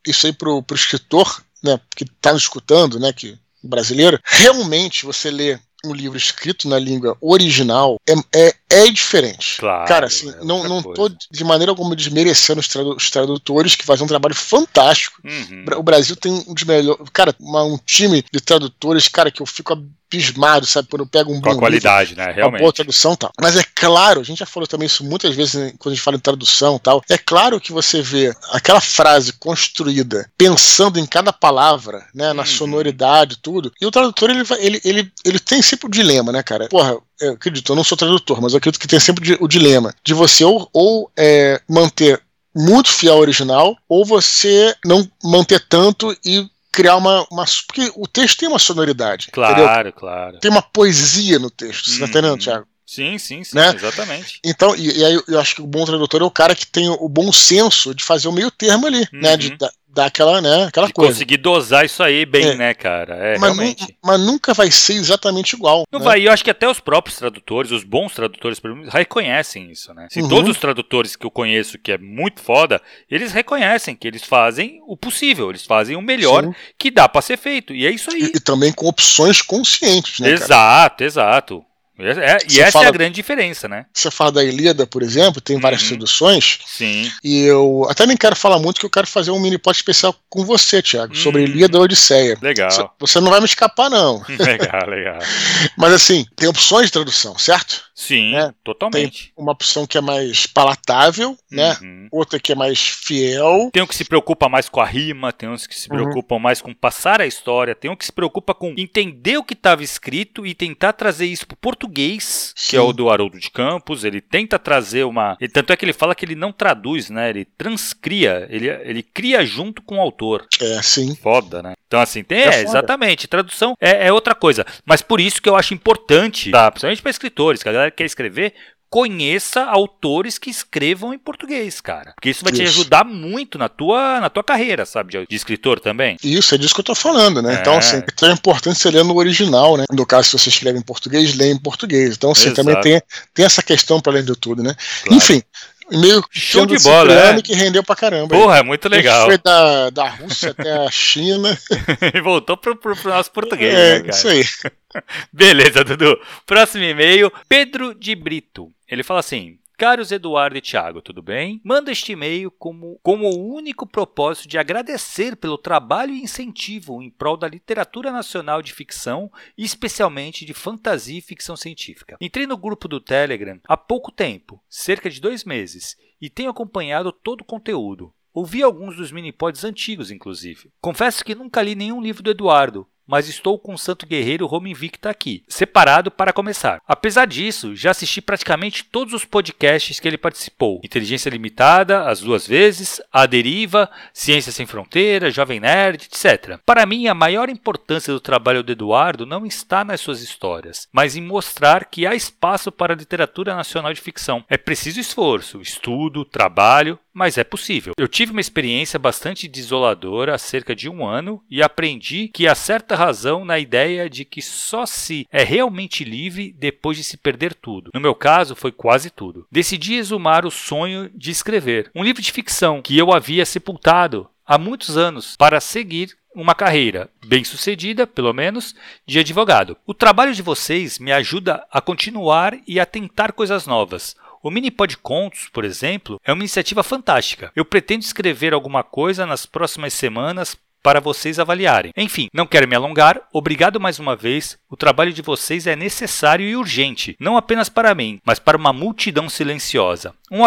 isso aí pro, pro escritor, né, que está nos escutando, né, que brasileiro, realmente você lê um livro escrito na língua original é, é, é diferente. Claro, Cara, assim, é não, não tô de maneira alguma desmerecendo os, tradu os tradutores que fazem um trabalho fantástico. Uhum. O Brasil tem um dos melhores. Cara, uma, um time de tradutores, cara, que eu fico abismado, sabe? Quando eu pego um Com a qualidade, livro, né? Realmente. Uma boa tradução tal. Mas é claro, a gente já falou também isso muitas vezes né, quando a gente fala em tradução tal. É claro que você vê aquela frase construída pensando em cada palavra, né? Na uhum. sonoridade, tudo. E o tradutor, ele, ele, ele, ele tem sempre o dilema, né, cara? Porra, eu acredito, eu não sou tradutor, mas eu acredito que tem sempre o dilema de você ou, ou é, manter muito fiel ao original, ou você não manter tanto e criar uma, uma. Porque o texto tem uma sonoridade. Claro, entendeu? claro. Tem uma poesia no texto. Você tá entendendo, uhum. Thiago? Sim, sim, sim, né? exatamente. Então, e, e, aí eu acho que o bom tradutor é o cara que tem o bom senso de fazer o meio termo ali, uhum. né? De, uhum dar aquela, né, aquela de coisa. conseguir dosar isso aí bem, é. né, cara? É, mas, realmente. mas nunca vai ser exatamente igual. Não né? vai, e eu acho que até os próprios tradutores, os bons tradutores, reconhecem isso, né? Se uhum. todos os tradutores que eu conheço, que é muito foda, eles reconhecem que eles fazem o possível, eles fazem o melhor Sim. que dá para ser feito. E é isso aí. E, e, também com opções conscientes, né? Exato, cara? exato. É, e essa fala, é a grande diferença, né? Você fala da Ilíada, por exemplo, tem várias uhum. traduções. Sim. E eu até nem quero falar muito, que eu quero fazer um mini pod especial com você, Thiago, uhum. sobre Ilíada e Odisseia. Legal. Você não vai me escapar, não. *laughs* Legal, legal. *laughs* Mas assim, tem opções de tradução, certo? Sim, né? totalmente. Tem uma opção que é mais palatável, né? Uhum. Outra que é mais fiel. Tem um que se preocupa mais com a rima, tem uns que se uhum. preocupam mais com passar a história, tem um que se preocupa com entender o que estava escrito e tentar trazer isso para o português, Sim. que é o do Haroldo de Campos. Ele tenta trazer uma. tanto é que ele fala que ele não traduz, né? Ele transcria, ele, ele cria junto com o autor. É, sim. Foda, né? Então, assim, tem, é, é exatamente. Tradução é, é, outra coisa. Mas por isso que eu acho importante, tá? principalmente para escritores, que a galera quer escrever, conheça autores que escrevam em português, cara. Porque isso vai isso. te ajudar muito na tua, na tua carreira, sabe, de, de escritor também. Isso, é disso que eu tô falando, né? Então, é. Então, assim, é importante você ler no original, né? No caso, se você escreve em português, lê em português. Então, assim, Exato. também tem, tem essa questão para além de tudo, né? Claro. Enfim, meio show de bola, é. que rendeu pra caramba. Porra, é muito legal. Foi da, da Rússia até a China. *laughs* e voltou pro, pro, pro, nosso português, é, né, cara? Isso aí. *laughs* Beleza, Dudu. Próximo e-mail, Pedro de Brito. Ele fala assim: Caros Eduardo e Thiago, tudo bem? Mando este e-mail como, como o único propósito de agradecer pelo trabalho e incentivo em prol da literatura nacional de ficção especialmente de fantasia e ficção científica. Entrei no grupo do Telegram há pouco tempo, cerca de dois meses, e tenho acompanhado todo o conteúdo. Ouvi alguns dos minipods antigos, inclusive. Confesso que nunca li nenhum livro do Eduardo, mas estou com o Santo Guerreiro Home Invicta aqui, separado para começar. Apesar disso, já assisti praticamente todos os podcasts que ele participou: Inteligência Limitada, as duas vezes, A Deriva, Ciência Sem Fronteiras, Jovem Nerd, etc. Para mim, a maior importância do trabalho do Eduardo não está nas suas histórias, mas em mostrar que há espaço para a literatura nacional de ficção. É preciso esforço, estudo, trabalho, mas é possível. Eu tive uma experiência bastante desoladora há cerca de um ano e aprendi que há certa razão na ideia de que só se é realmente livre depois de se perder tudo. No meu caso, foi quase tudo. Decidi exumar o sonho de escrever um livro de ficção que eu havia sepultado há muitos anos para seguir uma carreira bem sucedida, pelo menos, de advogado. O trabalho de vocês me ajuda a continuar e a tentar coisas novas. O Minipod Contos, por exemplo, é uma iniciativa fantástica. Eu pretendo escrever alguma coisa nas próximas semanas para vocês avaliarem. Enfim, não quero me alongar, obrigado mais uma vez. O trabalho de vocês é necessário e urgente, não apenas para mim, mas para uma multidão silenciosa. Um,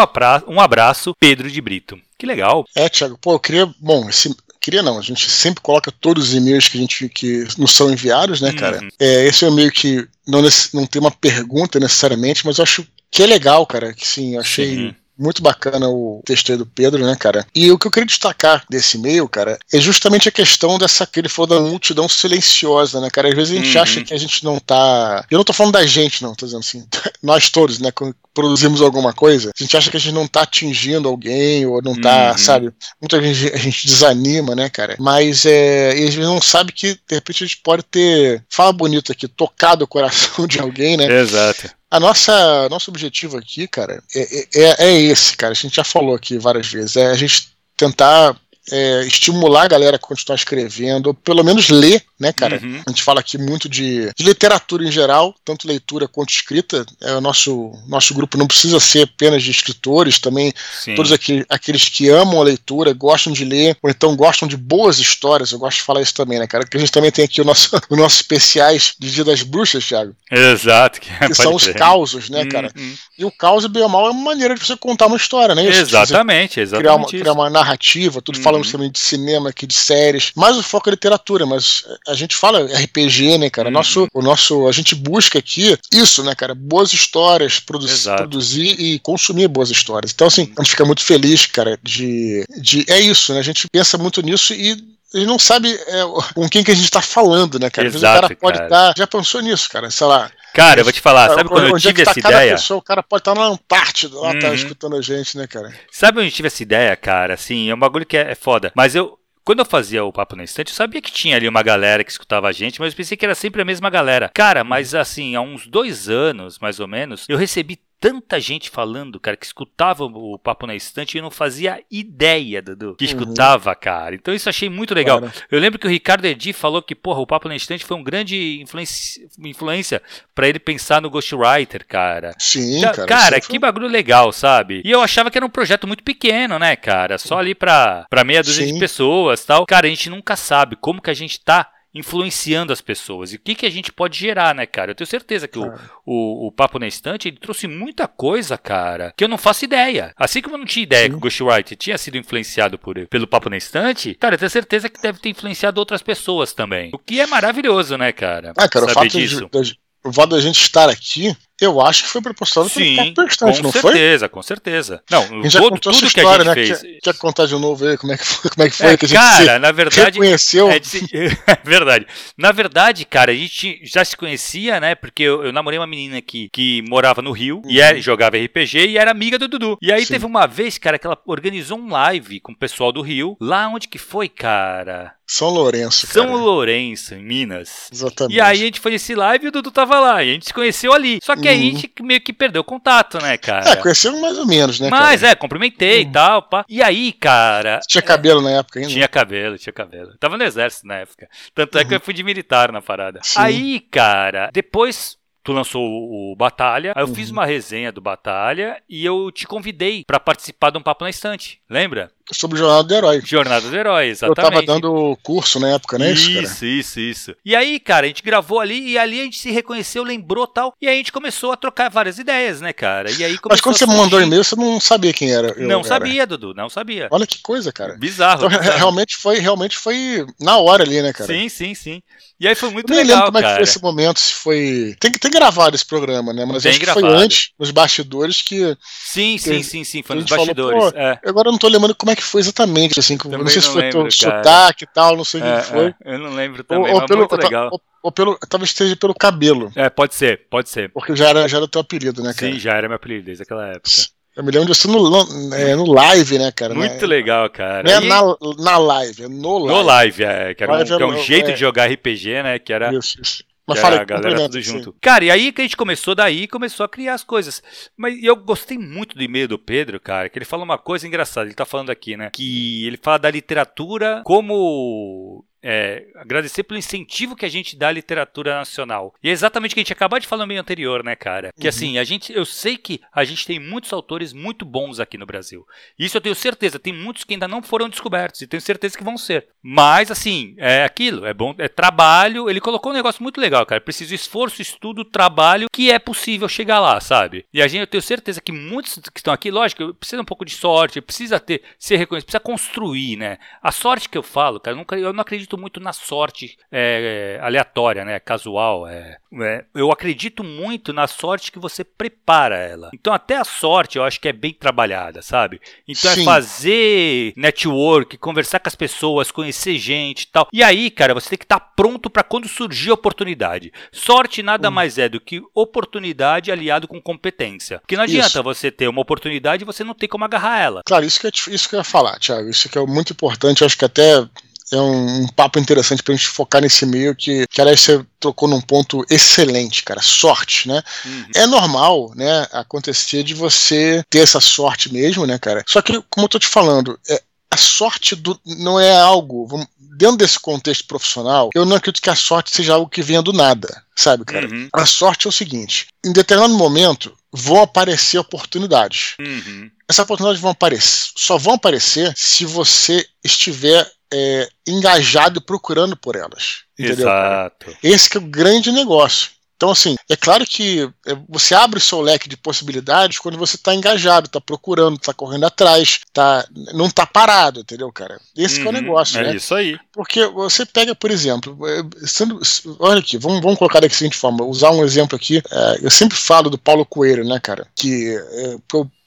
um abraço, Pedro de Brito. Que legal. É, Thiago, pô, eu queria. Bom, esse, queria não, a gente sempre coloca todos os e-mails que a gente que nos são enviados, né, cara? Uhum. É, esse é um e-mail que não, não tem uma pergunta necessariamente, mas eu acho que é legal, cara. Que sim, achei. Sim. Muito bacana o texto aí do Pedro, né, cara? E o que eu queria destacar desse e-mail, cara, é justamente a questão dessa que ele falou da multidão silenciosa, né, cara? Às vezes a gente uhum. acha que a gente não tá. Eu não tô falando da gente, não, tô dizendo assim. *laughs* Nós todos, né, produzimos alguma coisa, a gente acha que a gente não tá atingindo alguém, ou não tá, uhum. sabe? Muita gente a gente desanima, né, cara? Mas é, a gente não sabe que, de repente, a gente pode ter, fala bonito aqui, tocado o coração *laughs* de alguém, né? Exato. A nossa nosso objetivo aqui, cara, é, é, é esse, cara. A gente já falou aqui várias vezes. É a gente tentar é, estimular a galera a continuar escrevendo, ou pelo menos ler, né, cara? Uhum. A gente fala aqui muito de, de, literatura em geral, tanto leitura quanto escrita. É, o nosso, nosso grupo não precisa ser apenas de escritores, também Sim. todos aqui, aqueles que amam a leitura, gostam de ler, ou então gostam de boas histórias. Eu gosto de falar isso também, né, cara? Que a gente também tem aqui o nosso, *laughs* o nosso especiais de Dia das Bruxas, Thiago. Exato. Que, que *laughs* são os causos, né, cara? Hum. E o caos, bem ou mal, é uma maneira de você contar uma história, né? Isso, exatamente, exatamente. Criar uma, criar uma narrativa, tudo hum. Falando também de cinema aqui, de séries. Mas o foco é literatura, mas a gente fala RPG, né, cara? Hum. Nosso, o nosso, a gente busca aqui isso, né, cara? Boas histórias, produ Exato. produzir e consumir boas histórias. Então, assim, a gente fica muito feliz, cara, de, de. É isso, né? A gente pensa muito nisso e ele não sabe é, com quem que a gente tá falando, né, cara? Exato, o cara pode estar. Tá, já pensou nisso, cara? Sei lá. Cara, eu vou te falar, sabe quando eu é tive é tá essa ideia? Pessoa, o cara pode estar tá na Antártida lá, tá uhum. tá escutando a gente, né, cara? Sabe onde eu tive essa ideia, cara? Assim, é um bagulho que é, é foda. Mas eu, quando eu fazia o Papo na Estante, eu sabia que tinha ali uma galera que escutava a gente, mas eu pensei que era sempre a mesma galera. Cara, mas assim, há uns dois anos, mais ou menos, eu recebi tanta gente falando, cara, que escutava o Papo na Estante e não fazia ideia, Dudu, que uhum. escutava, cara. Então isso achei muito legal. Eu lembro que o Ricardo Edi falou que, porra, o Papo na Estante foi um grande influência, influência para ele pensar no Ghostwriter, cara. Sim, cara. Cara, que foi... bagulho legal, sabe? E eu achava que era um projeto muito pequeno, né, cara? Só ali pra, pra meia dúzia Sim. de pessoas tal. Cara, a gente nunca sabe como que a gente tá influenciando as pessoas. E o que, que a gente pode gerar, né, cara? Eu tenho certeza que o, o, o, Papo na Estante ele trouxe muita coisa, cara, que eu não faço ideia. Assim como eu não tinha ideia Sim. que o Ghostwriter tinha sido influenciado por, pelo Papo na Estante, cara, eu tenho certeza que deve ter influenciado outras pessoas também. O que é maravilhoso, né, cara? Ah, cara, o fato disso. De, o fato da gente estar aqui eu acho que foi proporcionado Sim, pelo Protestante, não foi? Com certeza, com certeza. Não, a já todo, contou tudo história, que a gente né? fez. Quer, quer, contar de novo aí como é que foi, como é que, foi é, que a gente cara, na verdade, reconheceu? É, *laughs* é, verdade. Na verdade, cara, a gente já se conhecia, né? Porque eu, eu namorei uma menina que, que morava no Rio uhum. e era, jogava RPG e era amiga do Dudu. E aí Sim. teve uma vez, cara, que ela organizou um live com o pessoal do Rio. Lá onde que foi, cara? São Lourenço, cara. São Lourenço, em Minas. Exatamente. E aí a gente foi nesse live e o Dudu tava lá. E a gente se conheceu ali. Só que uhum. aí a uhum. gente meio que perdeu contato, né, cara? É, conheceu mais ou menos, né? Mas cara? é, cumprimentei e uhum. tal, pá. E aí, cara. Tinha cabelo na época ainda? Tinha cabelo, tinha cabelo. Tava no exército na época. Tanto é que eu uhum. fui de militar na parada. Sim. Aí, cara, depois tu lançou o Batalha, aí eu uhum. fiz uma resenha do Batalha e eu te convidei para participar de um papo na estante, lembra? Sobre Jornada do Herói. Jornada do Herói, exatamente. Eu tava dando curso na época, né? Isso, isso, isso, isso. E aí, cara, a gente gravou ali e ali a gente se reconheceu, lembrou tal. E aí a gente começou a trocar várias ideias, né, cara? E aí Mas quando você me mandou e-mail, você não sabia quem era. não era. sabia, Dudu, não sabia. Olha que coisa, cara. Bizarro. Então, bizarro. realmente foi, realmente foi na hora ali, né, cara? Sim, sim, sim. E aí foi muito eu nem legal, lembro como cara. é que foi esse momento, se foi... Tem que ter gravado esse programa, né? Mas tem acho gravado. que foi antes, nos bastidores, que... Sim, sim, sim, sim, foi nos bastidores. Falou, é. Agora eu não tô lembrando como é que foi exatamente assim, também não sei se foi lembro, teu sotaque e tal, não sei o é, que foi. É, eu não lembro também, ou, ou pelo, muito legal. Ou, ou, pelo, talvez esteja pelo cabelo. É, pode ser, pode ser. Porque já era, já era teu apelido, né, cara? Sim, já era meu apelido desde aquela época. Eu me lembro disso no, é, no live, né, cara? Muito né? legal, cara. Não é e... na, na live, é no live. No live, é. Que era um, que é um jeito de jogar RPG, né? Que era. Isso, isso. Mas fala, a galera tudo junto. Sim. Cara, e aí que a gente começou daí começou a criar as coisas. Mas eu gostei muito do e-mail do Pedro, cara, que ele fala uma coisa engraçada. Ele tá falando aqui, né? Que ele fala da literatura como é, agradecer pelo incentivo que a gente dá à literatura nacional. E é exatamente o que a gente acabou de falar no meio anterior, né, cara? Que uhum. assim, a gente, eu sei que a gente tem muitos autores muito bons aqui no Brasil. Isso eu tenho certeza. Tem muitos que ainda não foram descobertos e tenho certeza que vão ser. Mas assim, é aquilo, é bom, é trabalho. Ele colocou um negócio muito legal, cara. Preciso esforço, estudo, trabalho, que é possível chegar lá, sabe? E a gente, eu tenho certeza que muitos que estão aqui, lógico, precisa um pouco de sorte, precisa ter, ser reconhecido, precisa construir, né? A sorte que eu falo, cara, eu, nunca, eu não acredito acredito muito na sorte é, é, aleatória, né? Casual. É, é, eu acredito muito na sorte que você prepara ela. Então até a sorte eu acho que é bem trabalhada, sabe? Então é Sim. é fazer network, conversar com as pessoas, conhecer gente e tal. E aí, cara, você tem que estar tá pronto para quando surgir a oportunidade. Sorte nada hum. mais é do que oportunidade aliado com competência. Porque não adianta isso. você ter uma oportunidade e você não ter como agarrar ela. Claro, isso que, é, isso que eu ia falar, Thiago. Isso que é muito importante. Eu acho que até é um, um papo interessante pra gente focar nesse meio que, que aliás, você tocou num ponto excelente, cara. Sorte, né? Uhum. É normal, né, acontecer de você ter essa sorte mesmo, né, cara? Só que, como eu tô te falando, é, a sorte do, não é algo. Vamos, dentro desse contexto profissional, eu não acredito que a sorte seja algo que venha do nada, sabe, cara? Uhum. A sorte é o seguinte: em determinado momento vão aparecer oportunidades. Uhum. Essas oportunidades vão aparecer, só vão aparecer se você estiver é, engajado e procurando por elas. Entendeu? Exato. Esse que é o grande negócio. Então, assim, é claro que é, você abre o seu leque de possibilidades quando você está engajado, está procurando, está correndo atrás, tá, não está parado, entendeu, cara? Esse uhum, é o uhum, negócio, é né? É isso aí. Porque você pega, por exemplo, é, sendo, olha aqui, vamos, vamos colocar da seguinte forma, usar um exemplo aqui. É, eu sempre falo do Paulo Coelho, né, cara? Que,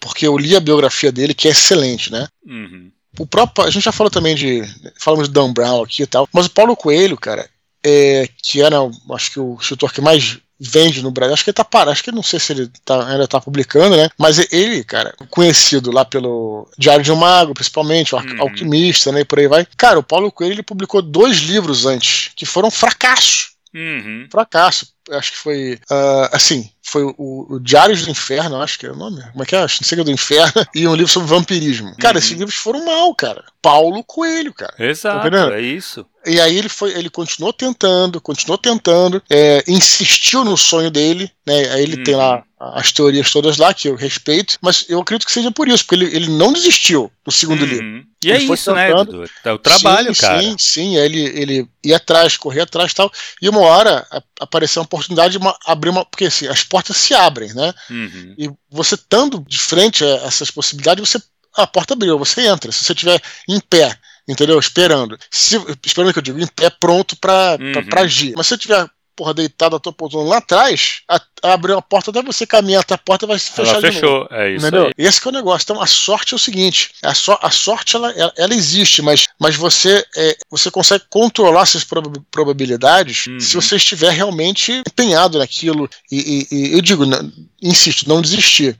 porque eu li a biografia dele, que é excelente, né? Uhum. O próprio, a gente já falou também de. Falamos de Dan Brown aqui e tal, mas o Paulo Coelho, cara, é, que era, acho que o escritor que mais vende no Brasil. Acho que ele tá parado, acho que não sei se ele tá, ainda tá publicando, né? Mas ele, cara, conhecido lá pelo Diário de um Mago, principalmente, o uhum. Alquimista, né? E por aí vai. Cara, o Paulo Coelho ele publicou dois livros antes, que foram fracassos. Uhum. Fracasso. Acho que foi. Uh, assim, foi o, o Diários do Inferno, acho que é o nome. Como é que é? Não sei do Inferno. *laughs* E um livro sobre vampirismo. Cara, uhum. esses livros foram mal, cara. Paulo Coelho, cara. Exato, tá é isso. E aí ele foi, ele continuou tentando, continuou tentando, é, insistiu no sonho dele, né? Aí ele uhum. tem lá uhum. as teorias todas lá que eu respeito, mas eu acredito que seja por isso, porque ele, ele não desistiu do segundo uhum. livro. E é ele é isso, né, tentando. né? É o trabalho, sim, cara. Sim, sim. Ele, ele ia atrás, corria atrás e tal. E uma hora apareceu uma oportunidade de uma, abrir uma. Porque assim, as portas se abrem, né? Uhum. E você estando de frente a essas possibilidades, você. A porta abriu, você entra. Se você estiver em pé entendeu? Esperando. Se, esperando que eu digo, em pé pronto para uhum. agir. Mas se você tiver porra, deitado a tua poltrona lá atrás, a, abriu a porta, até você caminhar até a porta vai se fechar ela fechou, é isso entendeu? Aí. Esse é o negócio. Então a sorte é o seguinte, a, so, a sorte ela, ela, ela, existe, mas, mas você, é, você consegue controlar essas probabilidades uhum. se você estiver realmente empenhado naquilo e, e, e eu digo, não, insisto, não desistir.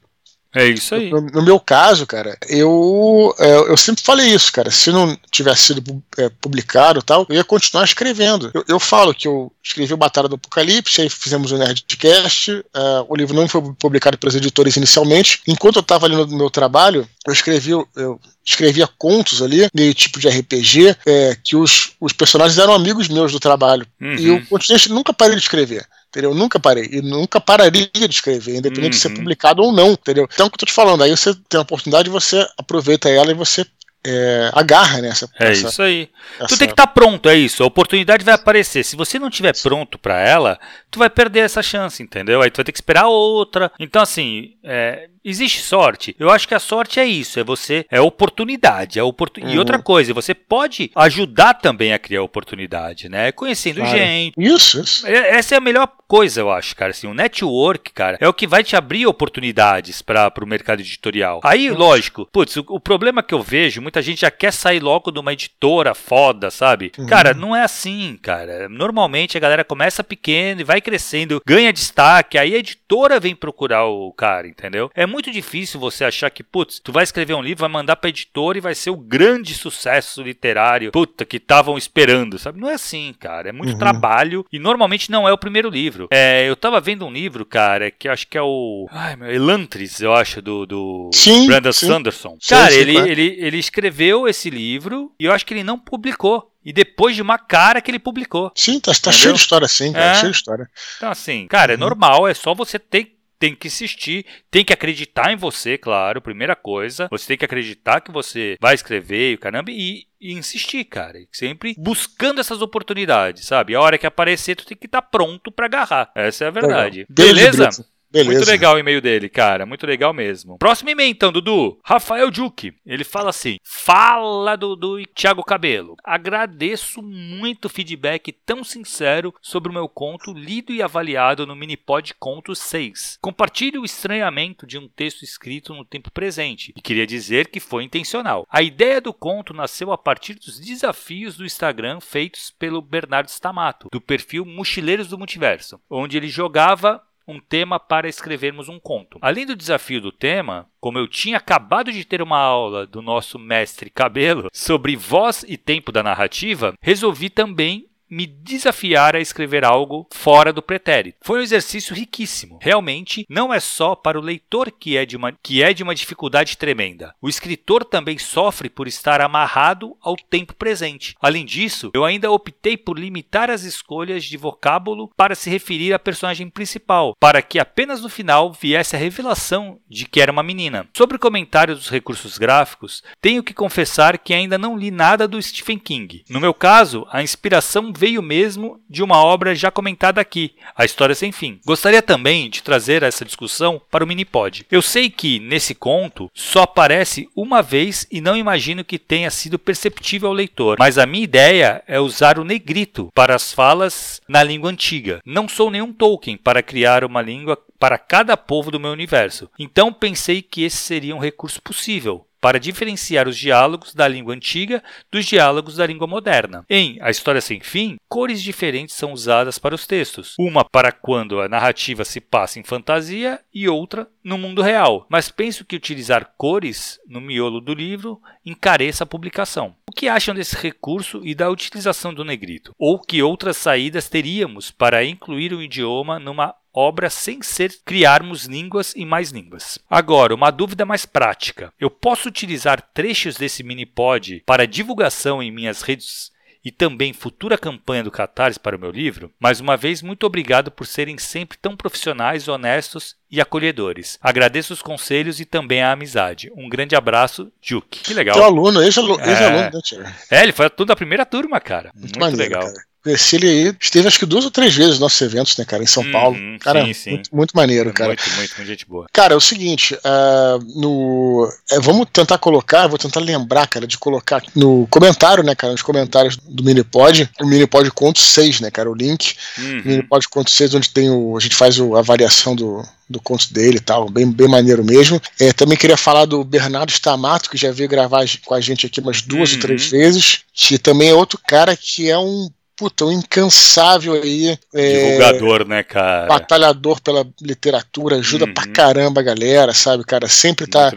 É isso aí. No, no, meu caso, cara, eu, é, eu sempre falei isso, cara. Se não tivesse sido é, publicado tal, eu ia continuar escrevendo. Eu, eu, falo que eu escrevi o Batalha do Apocalipse, aí fizemos o Nerdcast. Uh, o livro não foi publicado pelos editores inicialmente. Enquanto eu estava ali no meu trabalho, eu escrevi, eu escrevia contos ali, meio tipo de RPG, é, que os, os personagens eram amigos meus do trabalho. Uhum. E eu continuei, nunca parei de escrever. Entendeu? Eu nunca parei. E nunca pararia de escrever, independente uhum. de ser uhum. publicado ou não, entendeu? Então, o que eu tô te falando, aí você tem a oportunidade, você aproveita ela e você é, agarra nessa. É essa, isso aí. Essa... Tu tem que estar tá pronto, é isso. A oportunidade vai aparecer. Se você não tiver pronto para ela, tu vai perder essa chance, entendeu? Aí tu vai ter que esperar outra. Então, assim, é, Existe sorte? Eu acho que a sorte é isso, é você, é oportunidade, é oportun... Uhum. E outra coisa, você pode ajudar também a criar oportunidade, né? Conhecendo claro. gente. Isso, isso. É, essa é a melhor coisa, eu acho, cara. Assim, o network, cara, é o que vai te abrir oportunidades para o mercado editorial. Aí, lógico, putz, o, o, problema que eu vejo, muita gente já quer sair logo de uma editora foda, sabe? Uhum. Cara, não é assim, cara. Normalmente a galera começa pequeno e vai crescendo, ganha destaque, aí a editora vem procurar o cara, entendeu? É muito difícil você achar que, putz, tu vai escrever um livro, vai mandar pra editora e vai ser o grande sucesso literário, puta, que estavam esperando, sabe? Não é assim, cara. É muito uhum. trabalho e normalmente não é o primeiro livro. É, eu tava vendo um livro, cara, que acho que é o. Ai, meu, Elantris, eu acho, do, do sim, Brandon sim. Sanderson. Cara, sim, ele, ele, ele escreveu esse livro e eu acho que ele não publicou. E depois de uma cara que ele publicou. Sim, tá, tá cheio de história, sim, cara, é. cheio de história. Então, assim, cara, é uhum. normal, é só você ter tem que insistir, tem que acreditar em você, claro, primeira coisa. Você tem que acreditar que você vai escrever e caramba, e, e insistir, cara. Sempre buscando essas oportunidades, sabe? A hora que aparecer, tu tem que estar tá pronto para agarrar. Essa é a verdade. Beleza? Beleza? Beleza. Muito legal o e-mail dele, cara. Muito legal mesmo. Próximo e-mail, então, Dudu. Rafael Juque. Ele fala assim: Fala, Dudu e Thiago Cabelo. Agradeço muito o feedback tão sincero sobre o meu conto lido e avaliado no Minipod Conto 6. Compartilhe o estranhamento de um texto escrito no tempo presente. E queria dizer que foi intencional. A ideia do conto nasceu a partir dos desafios do Instagram feitos pelo Bernardo Stamato, do perfil Mochileiros do Multiverso, onde ele jogava um tema para escrevermos um conto. Além do desafio do tema, como eu tinha acabado de ter uma aula do nosso mestre Cabelo sobre voz e tempo da narrativa, resolvi também me desafiar a escrever algo fora do pretérito. Foi um exercício riquíssimo. Realmente, não é só para o leitor que é de uma, que é de uma dificuldade tremenda. O escritor também sofre por estar amarrado ao tempo presente. Além disso, eu ainda optei por limitar as escolhas de vocábulo para se referir à personagem principal, para que apenas no final viesse a revelação de que era uma menina. Sobre o comentário dos recursos gráficos, tenho que confessar que ainda não li nada do Stephen King. No meu caso, a inspiração veio mesmo de uma obra já comentada aqui, A História Sem Fim. Gostaria também de trazer essa discussão para o Minipod. Eu sei que, nesse conto, só aparece uma vez e não imagino que tenha sido perceptível ao leitor, mas a minha ideia é usar o negrito para as falas na língua antiga. Não sou nenhum Tolkien para criar uma língua para cada povo do meu universo. Então pensei que esse seria um recurso possível para diferenciar os diálogos da língua antiga dos diálogos da língua moderna. Em A História Sem Fim, cores diferentes são usadas para os textos, uma para quando a narrativa se passa em fantasia e outra no mundo real, mas penso que utilizar cores no miolo do livro encareça a publicação. O que acham desse recurso e da utilização do negrito? Ou que outras saídas teríamos para incluir o idioma numa obra sem ser criarmos línguas e mais línguas. Agora, uma dúvida mais prática. Eu posso utilizar trechos desse mini pod para divulgação em minhas redes e também futura campanha do Catarse para o meu livro, mais uma vez, muito obrigado por serem sempre tão profissionais, honestos e acolhedores. Agradeço os conselhos e também a amizade. Um grande abraço, Juke. Que legal. Teu aluno, ex-aluno, é... Ex né? É, ele foi tudo da primeira turma, cara. Muito, muito maneiro, legal. Cara. Conheci ele aí, esteve acho que duas ou três vezes nos nossos eventos, né, cara, em São uhum, Paulo. Cara, sim, sim. Muito, muito, maneiro, cara. Muito, muito, muito gente boa. Cara, é o seguinte, uh, no, é, vamos tentar colocar, vou tentar lembrar, cara, de colocar no comentário, né, cara, nos comentários do Minipod, o Minipod Conto 6, né, cara, o link, uhum. Minipod Conto 6, onde tem o, a gente faz o, a variação do, do conto dele e tal, bem, bem maneiro mesmo. É, também queria falar do Bernardo Stamato, que já veio gravar com a gente aqui umas duas uhum. ou três vezes, que também é outro cara que é um puta, um incansável aí. É, Divulgador, né, cara? Batalhador pela literatura, ajuda uhum. pra caramba a galera, sabe, cara? Sempre tá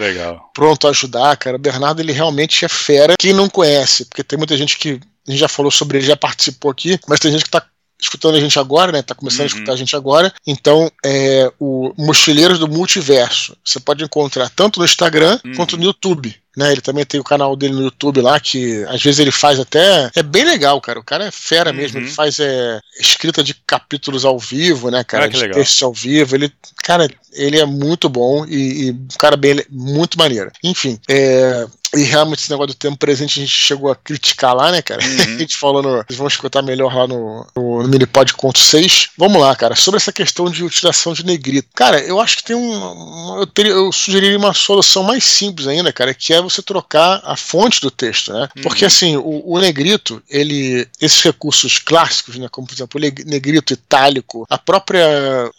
pronto a ajudar, cara. O Bernardo, ele realmente é fera. Quem não conhece, porque tem muita gente que a gente já falou sobre ele, já participou aqui, mas tem gente que tá escutando a gente agora, né? Tá começando uhum. a escutar a gente agora. Então, é o Mochileiros do Multiverso. Você pode encontrar tanto no Instagram uhum. quanto no YouTube. Né, ele também tem o canal dele no YouTube lá, que às vezes ele faz até. É bem legal, cara. O cara é fera uhum. mesmo. Ele faz é, escrita de capítulos ao vivo, né, cara? Ah, de textos ao vivo. Ele, cara, ele é muito bom e, e cara bem muito maneiro. Enfim, é, e realmente esse negócio do tempo presente a gente chegou a criticar lá, né, cara? Uhum. *laughs* a gente falou no. Vocês vão escutar melhor lá no, no, no Minipod Conto 6. Vamos lá, cara. Sobre essa questão de utilização de negrito. Cara, eu acho que tem um. Eu, teria, eu sugeriria uma solução mais simples ainda, cara, que é você trocar a fonte do texto, né? Uhum. Porque assim, o, o, negrito, ele. Esses recursos clássicos, né? Como por exemplo, o negrito itálico, a própria.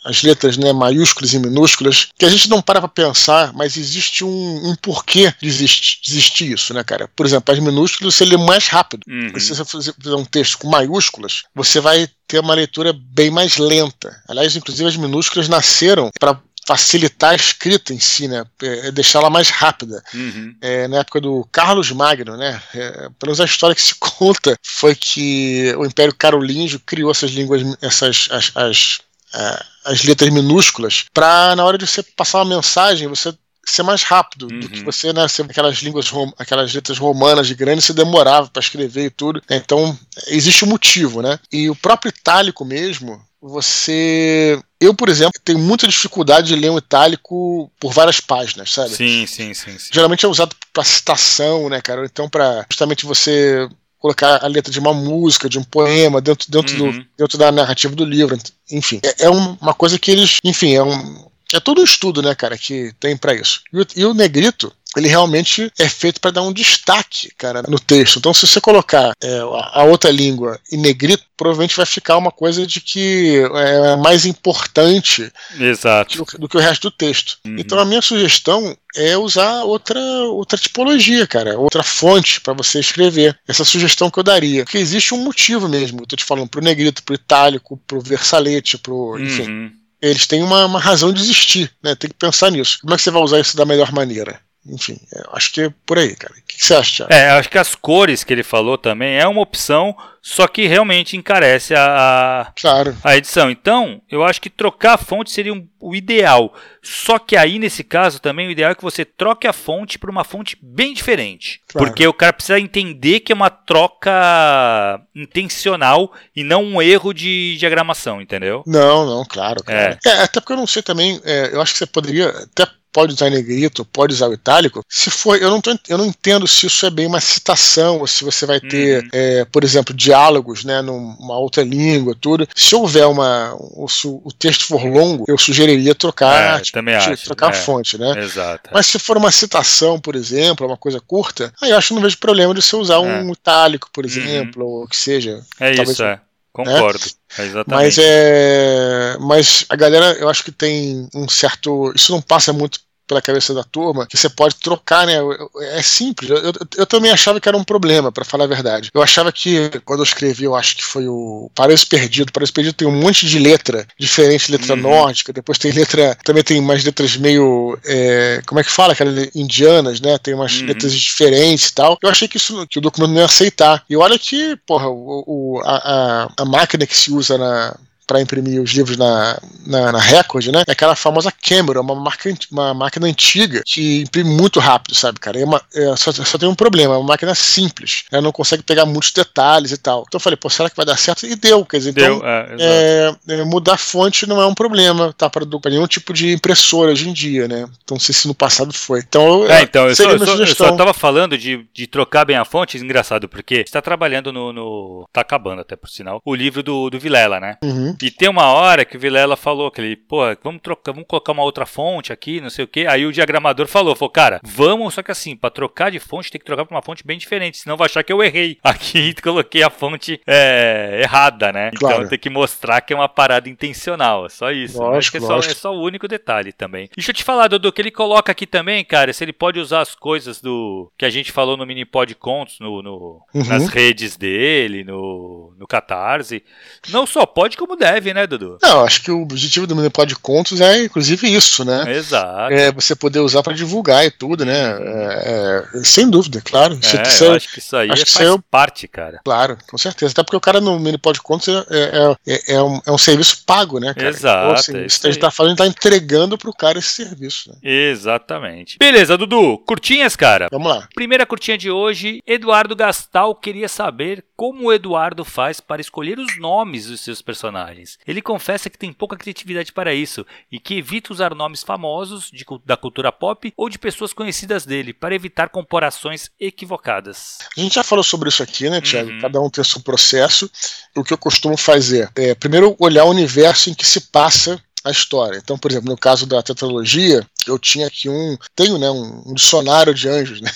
as letras né, maiúsculas e minúsculas, que a gente não para pra pensar, mas existe um, um porquê de existir existir isso, né, cara? Por exemplo, as minúsculas você lê mais rápido. Uhum. Se você fizer um texto com maiúsculas, você vai ter uma leitura bem mais lenta. Aliás, inclusive as minúsculas nasceram para facilitar a escrita em si, né? É, é deixá-la mais rápida. Uhum. É, na época do Carlos Magno, né? É, pelo menos a história que se *laughs* conta foi que o Império Carolíngio criou essas línguas, essas as, as, as letras minúsculas, para na hora de você passar uma mensagem, você ser mais rápido uhum. do que uhum. você, né? Ser aquelas línguas, aquelas letras romanas de grande, você demorava para escrever e tudo. Então, existe um motivo, né? E o próprio itálico mesmo, você. Eu, por exemplo, tenho muita dificuldade de ler um itálico por várias páginas, sabe? Sim, sim, sim. sim. Geralmente é usado para citação, né, cara? Então, para justamente você colocar a letra de uma música, de um poema dentro, dentro, uhum. do, dentro da narrativa do livro. Enfim, é, é uma coisa que eles. Enfim, é um é todo um estudo, né, cara, que tem para isso. E o, e o negrito, ele realmente é feito para dar um destaque, cara, no texto. Então, se você colocar é, a outra língua em negrito, provavelmente vai ficar uma coisa de que é mais importante Exato. Do, do que o resto do texto. Uhum. Então, a minha sugestão é usar outra, outra tipologia, cara, outra fonte para você escrever. Essa sugestão que eu daria. Porque existe um motivo mesmo. Eu tô te falando pro negrito, pro itálico, pro versalete, pro. Enfim. Uhum eles têm uma, uma razão de existir, né? Tem que pensar nisso. Como é que você vai usar isso da melhor maneira? Enfim, acho que é por aí, cara. O que você acha? É, acho que as cores que ele falou também é uma opção, só que realmente encarece a, claro. a edição. Então, eu acho que trocar a fonte seria um, o ideal. Só que aí, nesse caso, também o ideal é que você troque a fonte por uma fonte bem diferente. Claro. Porque o cara precisa entender que é uma troca intencional e não um erro de diagramação, entendeu? Não, não, claro. claro. É. é. até porque eu não sei também, é, eu acho que você poderia até pode usar negrito, pode usar o itálico. Se for, eu não, tô, eu não entendo se isso é bem uma citação, ou se você vai ter, uhum. é, por exemplo, diálogos, né, numa outra língua, tudo. Se houver uma, se o texto for longo, eu sugeriria trocar, é, tipo, também acho, trocar é, a fonte, né? Exato. Mas se for uma citação, por exemplo, uma coisa curta, aí eu acho que não vejo problema de você usar um é. itálico, por uhum. exemplo, uhum. ou que seja. É talvez, isso, é. Concordo. Né? Exatamente. Mas é. Mas a galera, eu acho que tem um certo. Isso não passa muito pela cabeça da turma, que você pode trocar, né? É simples. Eu, eu, eu também achava que era um problema, para falar a verdade. Eu achava que, quando eu escrevi, eu acho que foi o Paraíso Perdido. Paraíso Perdido tem um monte de letra diferente, letra uhum. nórdica, depois tem letra. Também tem umas letras meio. É, como é que fala? Aquelas indianas, né? Tem umas uhum. letras diferentes e tal. Eu achei que isso que o documento não ia aceitar. E olha que, porra, o, o a, a, a máquina que se usa na para imprimir os livros na, na, na, Record, né? É aquela famosa Camera, uma, marca, uma máquina antiga que imprime muito rápido, sabe, cara? É uma, é, só, só, tem um problema, é uma máquina simples, ela não consegue pegar muitos detalhes e tal. Então eu falei, pô, será que vai dar certo? E deu, quer dizer, deu, então é, é, mudar fonte não é um problema, tá? Para nenhum tipo de impressora hoje em dia, né? Então não sei se no passado foi. Então, é, então eu, só, eu, só, eu só tava falando de, de trocar bem a fonte, engraçado, porque você tá trabalhando no, no. tá acabando até por sinal, o livro do, do Vilela, né? Uhum. E tem uma hora que o Vilela falou que ele, pô, vamos trocar, vamos colocar uma outra fonte aqui, não sei o que. Aí o diagramador falou, falou, cara, vamos, só que assim, para trocar de fonte tem que trocar para uma fonte bem diferente, senão vai achar que eu errei. *laughs* Aqui coloquei a fonte é, errada, né? Então, claro. Então tem que mostrar que é uma parada intencional, é só isso. Lógico, Acho que é só, é só, o único detalhe também. Deixa eu te falar, Dudu, que ele coloca aqui também, cara, se ele pode usar as coisas do que a gente falou no mini pod contos, no, no uhum. nas redes dele, no, no Catarse. Não só pode, como deve, né, Dudu? Não, acho que o objetivo do Minipod de Contos é inclusive isso, né? Exato. É você poder usar para divulgar e tudo, né? É, é, sem dúvida, claro. Isso, é, isso eu acho que isso aí acho faz é, parte, cara. Claro, com certeza. Até porque o cara no Minipod de Contos é, é, é, é, um, é um serviço pago, né, cara? Exato. Então, assim, isso a gente tá falando, tá entregando pro cara esse serviço. Né? Exatamente. Beleza, Dudu. Curtinhas, cara? Vamos lá. Primeira curtinha de hoje. Eduardo Gastal queria saber como o Eduardo faz para escolher os nomes dos seus personagens. Ele confessa que tem pouca criatividade para isso e que evita usar nomes famosos de, da cultura pop ou de pessoas conhecidas dele para evitar comparações equivocadas. A gente já falou sobre isso aqui, né, Tiago? Uhum. Cada um tem seu processo. O que eu costumo fazer é, primeiro, olhar o universo em que se passa a história. Então, por exemplo, no caso da tetralogia, eu tinha aqui um, tenho, né, um, um dicionário de anjos, né?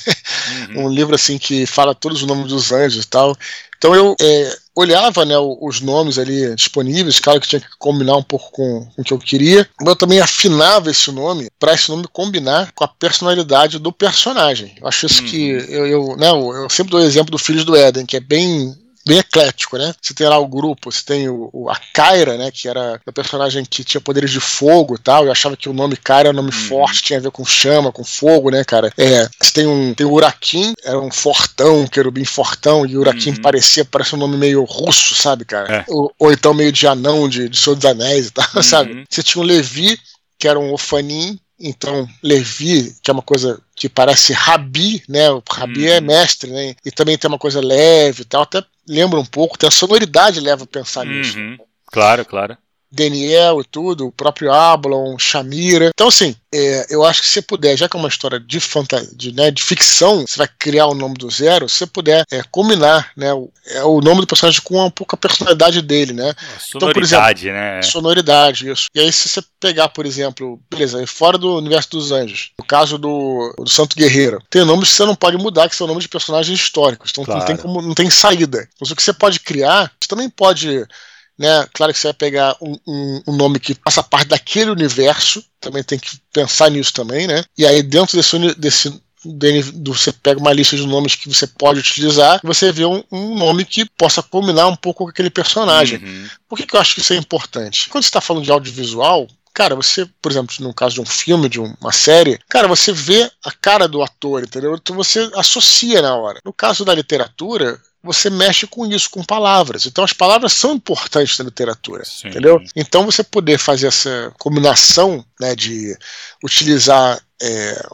Uhum. um livro assim que fala todos os nomes dos anjos e tal. Então eu é, olhava né, os nomes ali disponíveis, claro que tinha que combinar um pouco com, com o que eu queria, mas eu também afinava esse nome para esse nome combinar com a personalidade do personagem. Eu acho isso uhum. que eu, eu, né, eu sempre dou o exemplo do Filhos do Éden, que é bem bem eclético, né? Você tem lá o grupo, você tem o, o a Kyra, né? Que era a personagem que tinha poderes de fogo e tal. Eu achava que o nome Kyra era um nome uhum. forte, tinha a ver com chama, com fogo, né, cara? É, você tem um tem o Urakin, era um fortão, um querubim fortão, e o Urakin uhum. parecia, parece um nome meio russo, sabe, cara? É. Ou, ou, então meio de anão, de, de Senhor dos Anéis e tal, *laughs* uhum. sabe? Você tinha o Levi, que era um Ofanim, então, Levi, que é uma coisa que parece Rabi, né? O Rabi é uhum. mestre, né? E também tem uma coisa leve e tal, até lembra um pouco, até a sonoridade leva a pensar uhum. nisso. Claro, claro. Daniel e tudo, o próprio Ablon, Shamira. Então, assim, é, eu acho que se puder, já que é uma história de fantasia, de, né, de ficção, você vai criar o nome do zero, se você puder é, combinar né, o, é, o nome do personagem com um pouco a personalidade dele, né? Sonoridade, então, por exemplo, né? Sonoridade, isso. E aí, se você pegar, por exemplo, beleza, fora do universo dos anjos, no caso do, do Santo Guerreiro, tem nomes que você não pode mudar, que são nomes de personagens históricos. Então claro. não tem como, não tem saída. Mas o que você pode criar, você também pode né? Claro que você vai pegar um, um, um, nome que faça parte daquele universo, também tem que pensar nisso também, né? E aí dentro desse, desse você pega uma lista de nomes que você pode utilizar e você vê um, um, nome que possa combinar um pouco com aquele personagem. Uhum. Por que, que eu acho que isso é importante? Quando você está falando de audiovisual, cara, você, por exemplo, no caso de um filme, de uma série, cara, você vê a cara do ator, entendeu? Então você associa na hora. No caso da literatura, você mexe com isso, com palavras. Então as palavras são importantes na literatura, Sim. entendeu? Então você poder fazer essa combinação né, de utilizar é,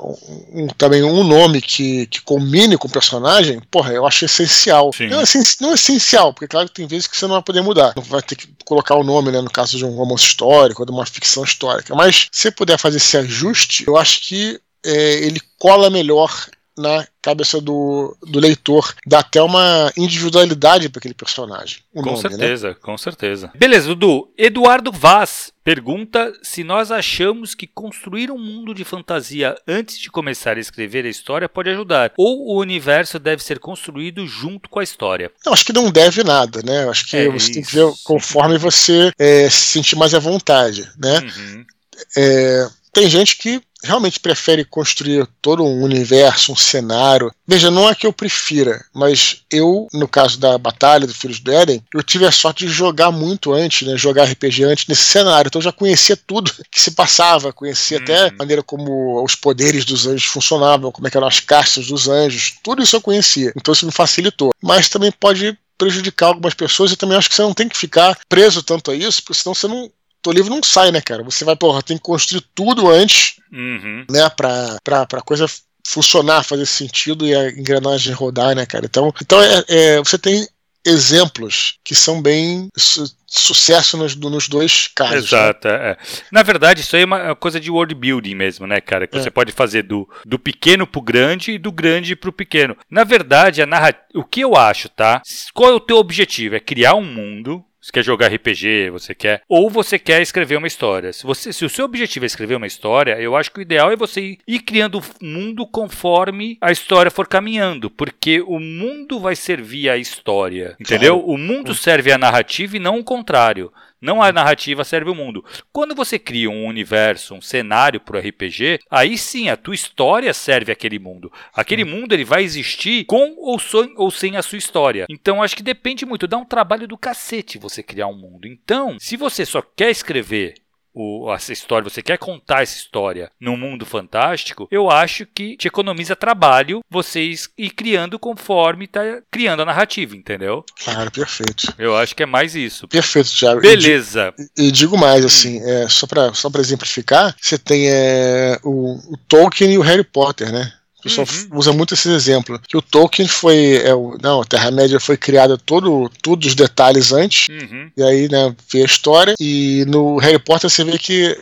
um, também um nome que, que combine com o personagem, porra, eu acho essencial. Não é, não é, essencial, porque claro que tem vezes que você não vai poder mudar. Não vai ter que colocar o nome, né, no caso de um romance histórico ou de uma ficção histórica. Mas se puder fazer esse ajuste, eu acho que é, ele cola melhor na cabeça do, do leitor, dá até uma individualidade para aquele personagem. com nome, né? certeza, né? com certeza. Beleza, Dudu. Eduardo Vaz pergunta se nós achamos que construir um mundo de fantasia antes de começar a escrever a história pode ajudar, ou o universo deve ser construído junto com a história. Eu acho que não deve nada, né? Eu acho que é você isso. tem que ver conforme você é, se sentir mais à vontade, né? Uhum. É, tem gente que realmente prefere construir todo um universo, um cenário. Veja, não é que eu prefira, mas eu, no caso da Batalha do Filhos do Éden, eu tive a sorte de jogar muito antes, né? Jogar RPG antes nesse cenário. Então eu já conhecia tudo *laughs* que se passava, conhecia uhum. até a maneira como os poderes dos anjos funcionavam, como é eram as castas dos anjos, tudo isso eu conhecia. Então isso me facilitou. Mas também pode prejudicar algumas pessoas e também acho que você não tem que ficar preso tanto a isso, porque senão você não teu livro não sai, né, cara? Você vai, porra, tem que construir tudo antes, uhum. né, pra, pra, pra coisa funcionar, fazer sentido e a engrenagem rodar, né, cara? Então, então é, é você tem exemplos que são bem su sucesso nos, nos, dois casos. Né? Exato. Né? É. Na verdade, isso aí é uma coisa de world building mesmo, né, cara? Que é. você pode fazer do, do pequeno pro grande e do grande pro pequeno. Na verdade, a narrativa. O que eu acho, tá? Qual é o teu objetivo? É criar um mundo você quer jogar RPG, você quer. Ou você quer escrever uma história. Se, você, se o seu objetivo é escrever uma história, eu acho que o ideal é você ir criando o mundo conforme a história for caminhando. Porque o mundo vai servir à história. Entendeu? Claro. O mundo serve à narrativa e não o contrário. Não a narrativa serve o mundo. Quando você cria um universo, um cenário para o RPG, aí sim a tua história serve aquele mundo. Aquele mundo ele vai existir com ou, ou sem a sua história. Então acho que depende muito. Dá um trabalho do cacete você criar um mundo. Então, se você só quer escrever o, essa história, você quer contar essa história num mundo fantástico, eu acho que te economiza trabalho vocês ir criando conforme tá criando a narrativa, entendeu? Claro, perfeito. Eu acho que é mais isso. Perfeito, Thiago. Beleza. E, e digo mais, assim, hum. é, só para só exemplificar, você tem é, o, o Tolkien e o Harry Potter, né? O pessoal uhum. usa muito esse exemplo. Que o Tolkien foi. É, o, não, a Terra-média foi criada todo, todos os detalhes antes. Uhum. E aí, né, vê a história. E no Harry Potter você vê que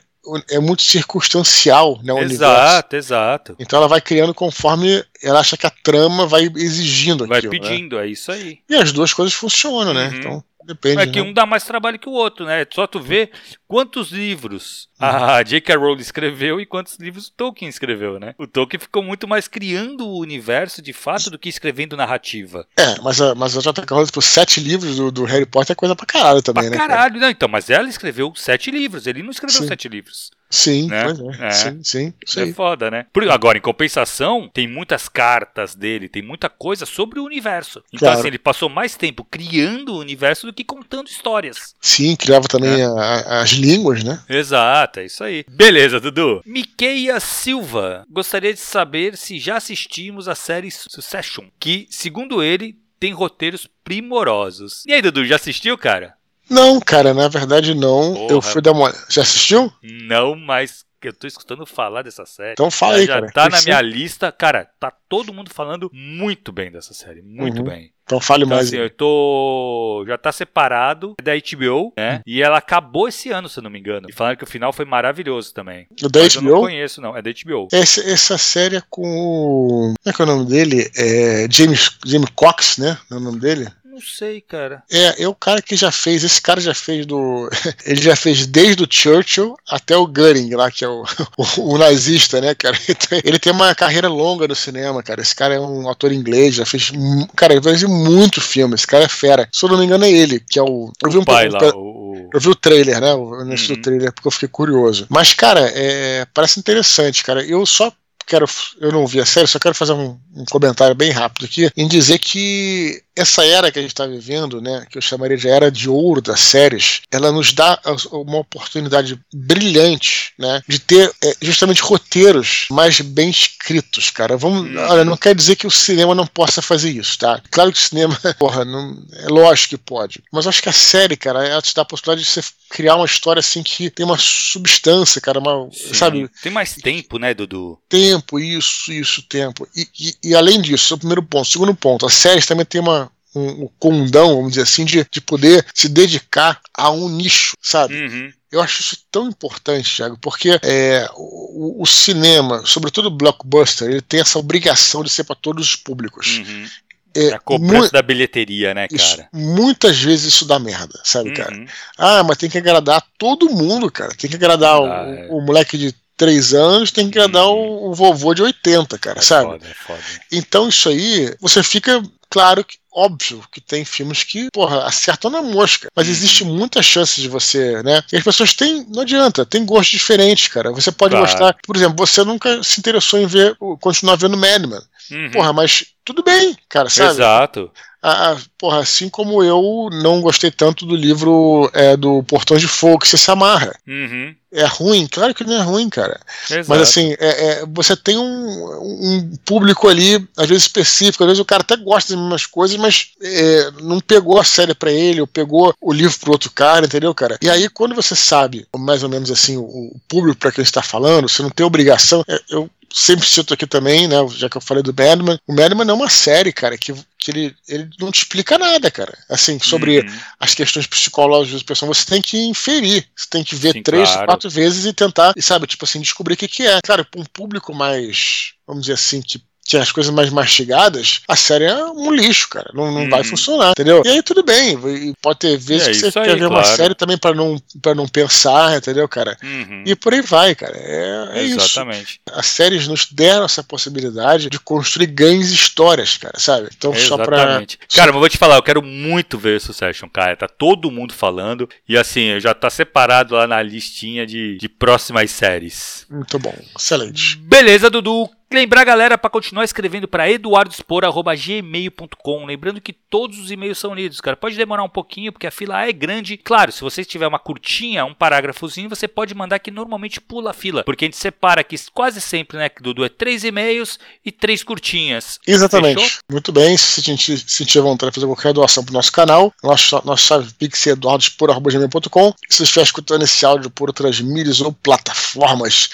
é muito circunstancial, né? O exato, universo. exato. Então ela vai criando conforme ela acha que a trama vai exigindo vai aquilo. Vai né? pedindo, né? é isso aí. E as duas coisas funcionam, né? Uhum. Então Depende. É que né? um dá mais trabalho que o outro, né? Só tu vê quantos livros *laughs* a J.K. Rowling escreveu e quantos livros o Tolkien escreveu, né? O Tolkien ficou muito mais criando o universo de fato do que escrevendo narrativa. É, mas a, mas a J.K. Rowling, por sete livros do, do, Harry Potter é coisa pra caralho também, pra né? Caralho, cara? não, então, mas ela escreveu sete livros, ele não escreveu Sim. sete livros. Sim, né? é. é. sim, sim. Isso é foda, né? Por, agora, em compensação, tem muitas cartas dele, tem muita coisa sobre o universo. Então, claro. assim, ele passou mais tempo criando o universo do que contando histórias. Sim, criava também é. a, as línguas, né? Exato, é isso aí. Beleza, Dudu. Miqueia Silva gostaria de saber se já assistimos a série Succession, que, segundo ele, tem roteiros primorosos. E aí, Dudu, já assistiu, cara? Não, cara, na verdade não. Porra. Eu fui dar uma. Já assistiu? Não, mas eu tô escutando falar dessa série. Então fala aí, já cara. tá na minha lista. Cara, tá todo mundo falando muito bem dessa série. Muito uhum. bem. Então fale então, mais. Assim, eu tô. Já tá separado da HBO, né? Uhum. E ela acabou esse ano, se eu não me engano. E falaram que o final foi maravilhoso também. O da Mas HBO? Eu não conheço, não. É da HBO. Essa, essa série é com o. Como é que é o nome dele? É James, James Cox, né? É o nome dele? Não sei, cara. É, é o cara que já fez, esse cara já fez do. *laughs* Ele já fez desde o Churchill até o Goering, lá, que é o, *laughs* o, o nazista, né, cara? *laughs* Ele tem uma carreira longa no cinema, cara. Esse cara é um ator inglês, já fez. Cara, ele fez muito filme, esse cara é fera. Se eu não me engano, é ele, que é o. Eu vi um pai lá, o... Eu vi o trailer, né? O início uhum. do trailer, porque eu fiquei curioso. Mas, cara, é, parece interessante, cara. Eu só quero, eu não vi a série, só quero fazer um, um, comentário bem rápido aqui em dizer que essa era que a gente está vivendo, né, que eu chamaria de era de ouro das séries, ela nos dá uma oportunidade brilhante, né, de ter é, justamente roteiros mais bem escritos, cara. Vamos, uhum. olha, não quer dizer que o cinema não possa fazer isso, tá? Claro que o cinema, *laughs* porra, não, é lógico que pode, mas acho que a série, cara, ela te dá a possibilidade de você criar uma história assim que tem uma substância, cara, uma, Sim. sabe? Tem mais tempo, né, Dudu? Tempo, isso, isso, tempo. E, e, e além disso, é o primeiro ponto. Segundo ponto, a série também tem uma, um, um condão, vamos dizer assim, de, de poder se dedicar a um nicho, sabe? Uhum. Eu acho isso tão importante, Thiago, porque é, o, o, cinema, sobretudo o blockbuster, ele tem essa obrigação de ser para todos os públicos. Uhum. É, a cobrança da bilheteria, né, cara? Isso, muitas vezes isso dá merda, sabe, uhum. cara? Ah, mas tem que agradar todo mundo, cara. Tem que agradar ah, o, é. o, moleque de 3 anos, tem que agradar uhum. o, o, vovô de 80, cara, é sabe? Foda, é foda. Então isso aí, você fica claro que óbvio que tem filmes que, porra, acertam na mosca. Mas uhum. existe muita chance de você, né? E as pessoas têm, não adianta, tem gostos diferentes, cara. Você pode claro. gostar, por exemplo, você nunca se interessou em ver, continuar vendo Madman. Uhum. Porra, mas tudo bem, cara, sabe? Exato. Ah, porra, assim como eu não gostei tanto do livro é, do Portão de Fogo, que você se amarra. Uhum. É ruim? Claro que não é ruim, cara. Exato. Mas assim, é, é, você tem um, um, público ali, às vezes específico, às vezes o cara até gosta das mesmas coisas, mas é, não pegou a série para ele, ou pegou o livro pro outro cara, entendeu, cara? E aí, quando você sabe, mais ou menos assim, o, o público para quem está falando, você não tem obrigação. É, eu sempre cito aqui também, né? Já que eu falei do Madman, o Madman é uma série, cara, que, que ele, ele não te explica nada, cara. Assim, sobre uhum. as questões psicológicas da pessoa, você tem que inferir. Você tem que ver Sim, três, claro. quatro vezes e tentar, e sabe, tipo assim, descobrir o que, que é. Claro, para um público mais, vamos dizer assim, que tinha as coisas mais mastigadas, a série é um lixo, cara. Não, não hum. vai uhum. funcionar, entendeu? E aí tudo bem. Pode ter vezes é, que você quer ver claro. uma série também para não, pra não pensar, entendeu, cara? Uhum. E por aí vai, cara. É, é Exatamente. isso. As séries nos deram essa possibilidade de construir grandes histórias, cara, sabe? Então, só pra. Cara, mas vou te falar, eu quero muito ver Succession, cara. Tá todo mundo falando. E assim, já tá separado lá na listinha de, de próximas séries. Muito bom. Excelente. Beleza, Dudu. Lembrar, galera, para continuar escrevendo para eduardospor.gmail.com. Lembrando que todos os e-mails são lidos, cara. Pode demorar um pouquinho, porque a fila é grande. Claro, se você tiver uma curtinha, um parágrafozinho, você pode mandar que normalmente pula a fila. Porque a gente separa aqui quase sempre, né, Dudu? É três e-mails e três curtinhas. Exatamente. Fechou? Muito bem. Se a gente sentir vontade de fazer qualquer doação pro nosso canal, nosso, nosso chave pix é eduardospor.gmail.com. Se você estiver escutando esse áudio por outras mídias ou plataformas,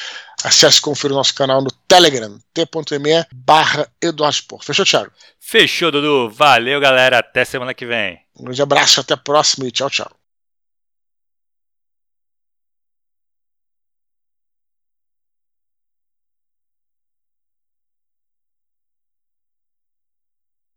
Acesse e confira o nosso canal no Telegram, t.me barra. Fechou, Thiago? Fechou, Dudu. Valeu, galera. Até semana que vem. Um grande abraço, até a próxima e tchau, tchau.